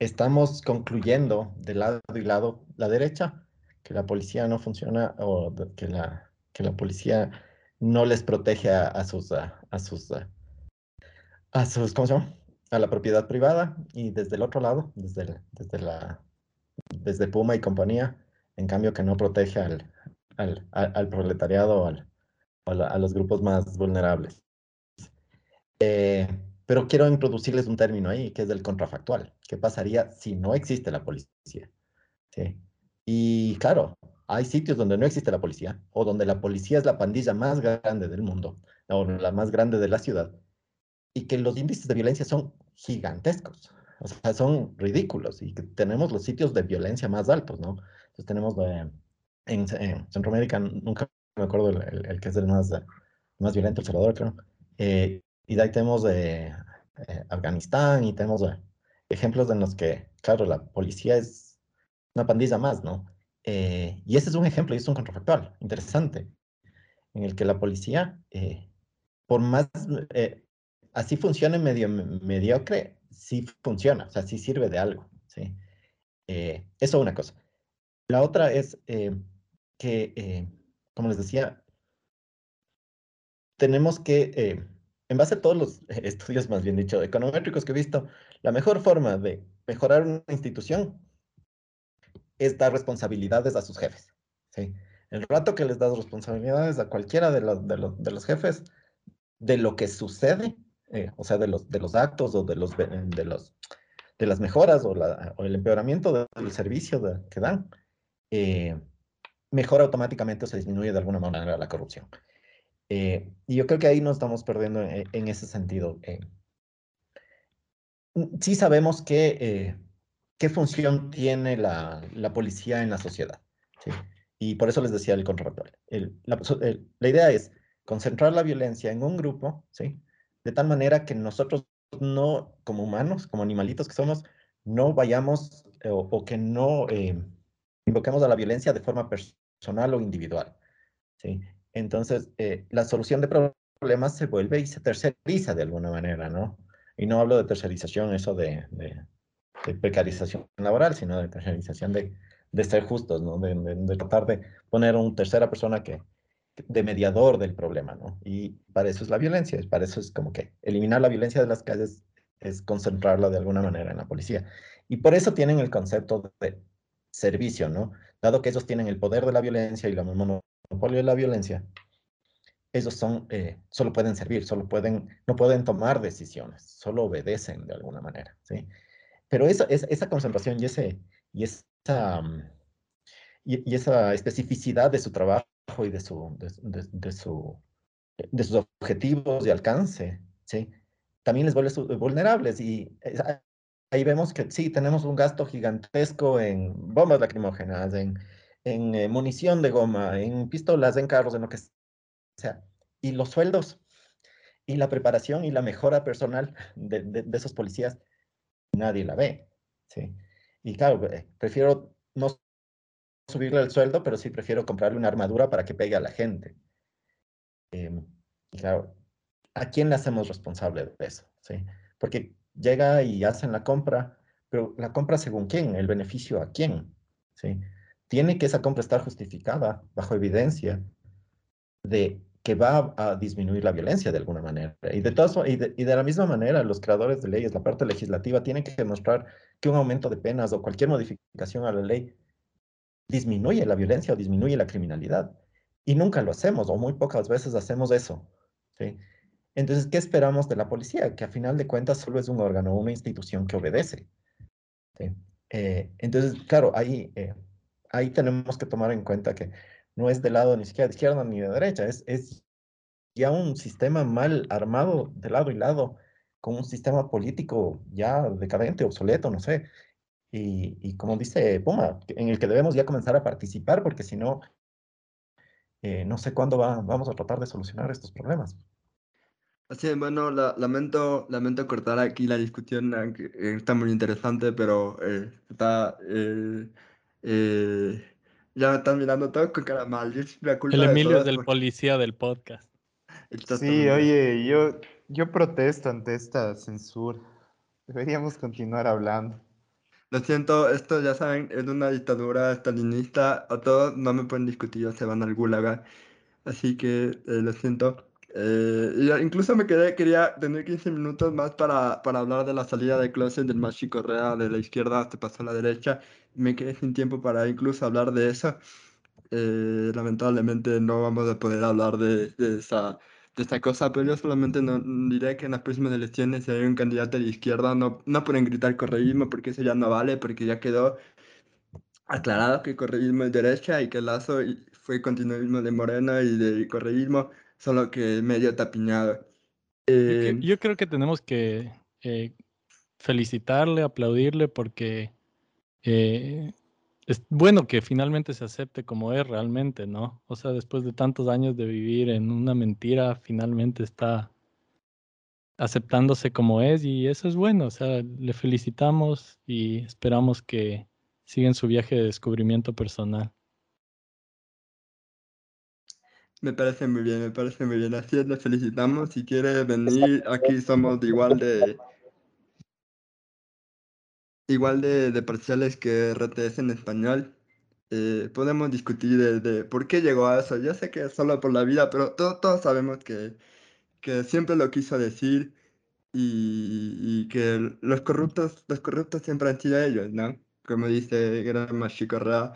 estamos concluyendo de lado y lado la derecha que la policía no funciona o que la, que la policía no les protege a, sus, a, a sus, a, sus, ¿cómo se llama? A la propiedad privada y desde el otro lado, desde, desde la, desde Puma y compañía, en cambio que no protege al, al, al- proletariado, al, a los grupos más vulnerables. Eh, pero quiero introducirles un término ahí, que es el contrafactual. ¿Qué pasaría si no existe la policía? ¿Sí? Y claro, hay sitios donde no existe la policía, o donde la policía es la pandilla más grande del mundo, o la más grande de la ciudad, y que los índices de violencia son gigantescos, o sea, son ridículos, y que tenemos los sitios de violencia más altos, ¿no? Entonces tenemos eh, en, en Centroamérica, nunca me acuerdo el, el- el que es el más, más violento, El Salvador, creo. Eh, y de ahí tenemos eh, eh, Afganistán y tenemos eh, ejemplos en los que, claro, la policía es una pandilla más, ¿no? Eh, y ese es un ejemplo y es un contrafactual interesante, en el que la policía, eh, por más, así funcione medio me- mediocre, sí funciona, o sea, sí sirve de algo, ¿sí? Eso es una cosa. La otra es que, como les decía, tenemos que, en base a todos los estudios, más bien dicho, econométricos que he visto, la mejor forma de mejorar una institución es dar responsabilidades a sus jefes. ¿sí? El rato que les das responsabilidades a cualquiera de los, jefes de lo que sucede, eh, o sea, de los, actos o de, los, de, las mejoras o, el empeoramiento de- del servicio que dan, eh, mejora automáticamente o se disminuye de alguna manera la corrupción. Eh, y yo creo que ahí nos estamos perdiendo en, en ese sentido. eh. Mm, Sí sabemos que, eh, qué función tiene la, la policía en la sociedad. ¿sí? Y por eso les decía el. El- la, la idea es concentrar la violencia en un grupo, ¿sí? de tal manera que nosotros no, como humanos, como animalitos que somos, no vayamos eh, o, o que no eh, invoquemos a la violencia de forma personal o individual. ¿sí? Entonces, eh, la solución de pro- problemas se vuelve y se terceriza de alguna manera, ¿no? Y no hablo de tercerización, eso de, precarización laboral, sino de tercerización de, de ser justos, ¿no? De, tratar de poner a una tercera persona que, de mediador del problema, ¿no? Y para eso es la violencia, para eso es como que eliminar la violencia de las calles es concentrarla de alguna manera en la policía. Y por eso tienen el concepto de servicio, ¿no? Dado que ellos tienen el poder de la violencia y la monopolio de la violencia, ellos son, eh, solo pueden servir, solo pueden, no pueden tomar decisiones, solo obedecen de alguna manera, ¿sí? Pero esa, esa, esa concentración y, ese, y, esa, mm, y, y esa especificidad de su trabajo y de, su, de, su, de sus objetivos de alcance, ¿sí? También les vuelve vulnerables y es- ahí vemos que sí, tenemos un gasto gigantesco en bombas lacrimógenas, en, en eh, munición de goma, en pistolas, en carros, en lo que sea. Y los sueldos y la preparación y la mejora personal de, de- de esos policías, nadie la ve. ¿sí? Y claro, eh, prefiero no subirle el sueldo, pero sí prefiero comprarle una armadura para que pegue a la gente. Em, y claro, ¿a quién le hacemos responsable de eso? ¿sí? Porque llega y hacen la compra, pero la compra según quién, el beneficio a quién. ¿sí? Tiene que esa compra estar justificada bajo evidencia de que va a disminuir la violencia de alguna manera. Y de, todas, y, de, y de la misma manera, los creadores de leyes, la parte legislativa, tienen que demostrar que un aumento de penas o cualquier modificación a la ley disminuye la violencia o disminuye la criminalidad. Y nunca lo hacemos, o muy pocas veces hacemos eso. ¿sí? Entonces, ¿qué esperamos de la policía? Que a final de cuentas solo es un órgano, una institución que obedece. ¿sí? Eh, entonces, claro, ahí, eh, ahí tenemos que tomar en cuenta que no es de lado ni siquiera de izquierda ni de derecha, es, es ya un sistema mal armado de lado y lado, con un sistema político ya decadente, obsoleto, no sé. Y, y como dice Puma, en el que debemos ya comenzar a participar, porque si no, eh, no sé cuándo va, vamos a tratar de solucionar estos problemas. Así es, bueno, la- lamento, lamento cortar aquí la discusión, eh, está muy interesante, pero eh, está, eh, eh, ya me están mirando todos con cara mal. la culpa El Emilio es el porque- policía del podcast. Sí, oye, yo, yo protesto ante esta censura. Deberíamos continuar hablando. Lo siento, esto ya saben, es una dictadura stalinista, a todos no me pueden discutir, o se van al gulag, así que eh, lo siento. Eh, incluso me quedé, quería tener 15 minutos más para, para hablar de la salida de closet del Machi Correa de la izquierda, se pasó a la derecha, me quedé sin tiempo para incluso hablar de eso. Eh, lamentablemente no vamos a poder hablar de, de esa, de esa cosa, pero yo solamente no, diré que en las próximas elecciones si hay un candidato de izquierda no, no pueden gritar correísmo porque eso ya no vale, porque ya quedó aclarado que correísmo es derecha y que Lazo y- fue continuismo de Morena y de correísmo, solo que medio tapiñado. Yo, Eh, yo creo que tenemos que eh, felicitarle, aplaudirle, porque eh, es bueno que finalmente se acepte como es realmente, ¿no? O sea, después de tantos años de vivir en una mentira, finalmente está aceptándose como es y eso es bueno. O sea, le felicitamos y esperamos que siga en su viaje de descubrimiento personal. Me parece muy bien, me parece muy bien. Así es, le felicitamos. Si quiere venir, aquí somos de igual de igual de, de parciales que RTS en español. Eh, podemos discutir de, de por qué llegó a eso. Yo sé que es solo por la vida, pero to- todos sabemos que, que siempre lo quiso decir y, y que los corruptos, los corruptos siempre han sido ellos, ¿no? Como dice Gran Machi Correa.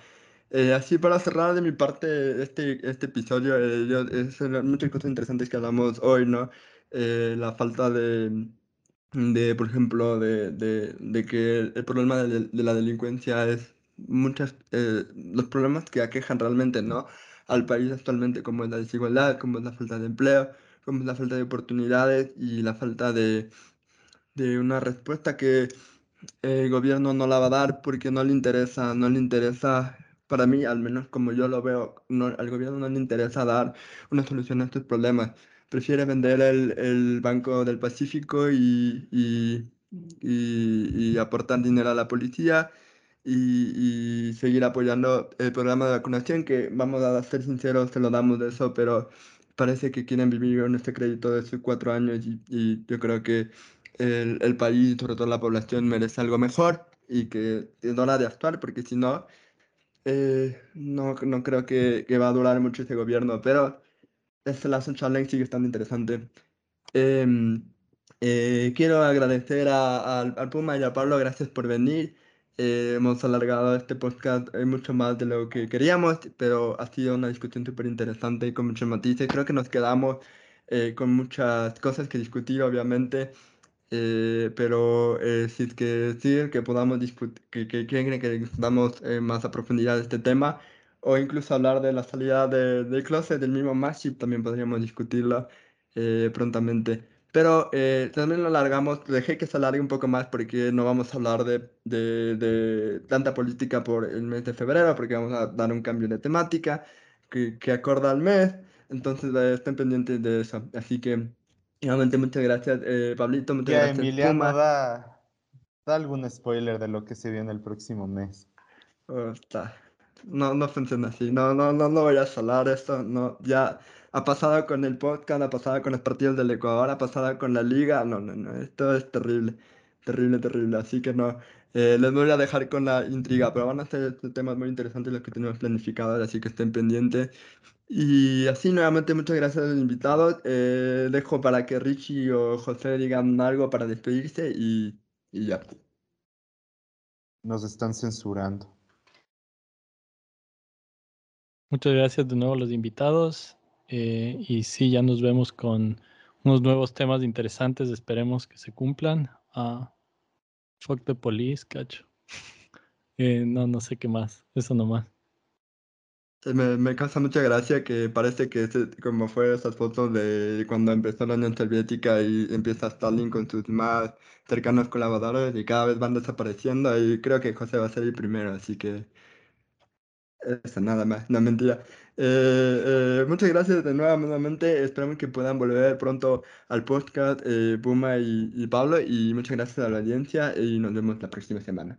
Eh, así para cerrar de mi parte este, este episodio, eh, yo- una- muchas cosas interesantes que hablamos hoy, ¿no? Eh, la falta de, de, por ejemplo, de, de, que el problema de, la delincuencia es muchas, eh, los problemas que aquejan realmente, ¿no? Al país actualmente, como es la desigualdad, como es la falta de empleo, como es la falta de oportunidades y la falta de, de una respuesta que el gobierno no la va a dar porque no le interesa, no le interesa, para mí, al menos como yo lo veo, no, al gobierno no le interesa dar una solución a estos problemas. Prefiere vender el, el Banco del Pacífico y, y, y- aportar dinero a la policía y, seguir apoyando el programa de vacunación, que vamos a ser sinceros, se lo damos de eso, pero parece que quieren vivir en este crédito de sus cuatro años y, y yo creo que el, el país, sobre todo la población, merece algo mejor y que es hora de actuar, porque si no, eh, no, no creo que, que va a durar mucho este gobierno, pero este Last Challenge sigue estando interesante. Em, eh, quiero agradecer a- al Puma y a Pablo, gracias por venir. Eh, hemos alargado este podcast eh, mucho más de lo que queríamos, pero ha sido una discusión súper interesante y con muchos matices. Creo que nos quedamos eh, con muchas cosas que discutir, obviamente. Eh, pero eh, si es que sí, que podamos discutir, que, que quieren que discutamos eh, más a profundidad de este tema, o incluso hablar de la salida de, del closet del mismo Masip, también podríamos discutirlo eh, prontamente. Pero eh, también lo alargamos, dejé que se alargue un poco más porque no vamos a hablar de, de, de tanta política por el mes de febrero, porque vamos a dar un cambio de temática que, que acorda al mes. Entonces eh, estén pendientes de eso. Así que, nuevamente, muchas gracias, eh, Pablito, muchas Ya, gracias, Emiliano, da, da algún spoiler de lo que se viene el próximo mes. Oh, está. No, no funciona así. No, no, no, no voy a hablar esto. No, ya ha pasado con el podcast, ha pasado con los partidos del Ecuador, ha pasado con la liga. No, no, no. Esto es terrible. Terrible, terrible. Así que no. Eh, les voy a dejar con la intriga, pero van a ser temas muy interesantes los que tenemos planificados, así que estén pendientes. Y así, nuevamente, muchas gracias a los invitados. Eh, dejo para que Richie o José digan algo para despedirse y, y ya. Nos están censurando. Muchas gracias de nuevo a los invitados. eh, y sí, ya nos vemos con unos nuevos temas interesantes. Esperemos que se cumplan. Ah, fuck the police, cacho. Eh, no, no sé qué más. Eso nomás. Me, me causa mucha gracia que parece que ese- como fue esas fotos de cuando empezó la Unión Soviética y empieza Stalin con sus más cercanos colaboradores y cada vez van desapareciendo y creo que José va a ser el primero, así que Eso, nada más, no mentira. Eh, eh, muchas gracias de nuevo, nuevamente. Esperamos que puedan volver pronto al podcast eh, Puma y, Pablo. Y muchas gracias a la audiencia y nos vemos la próxima semana.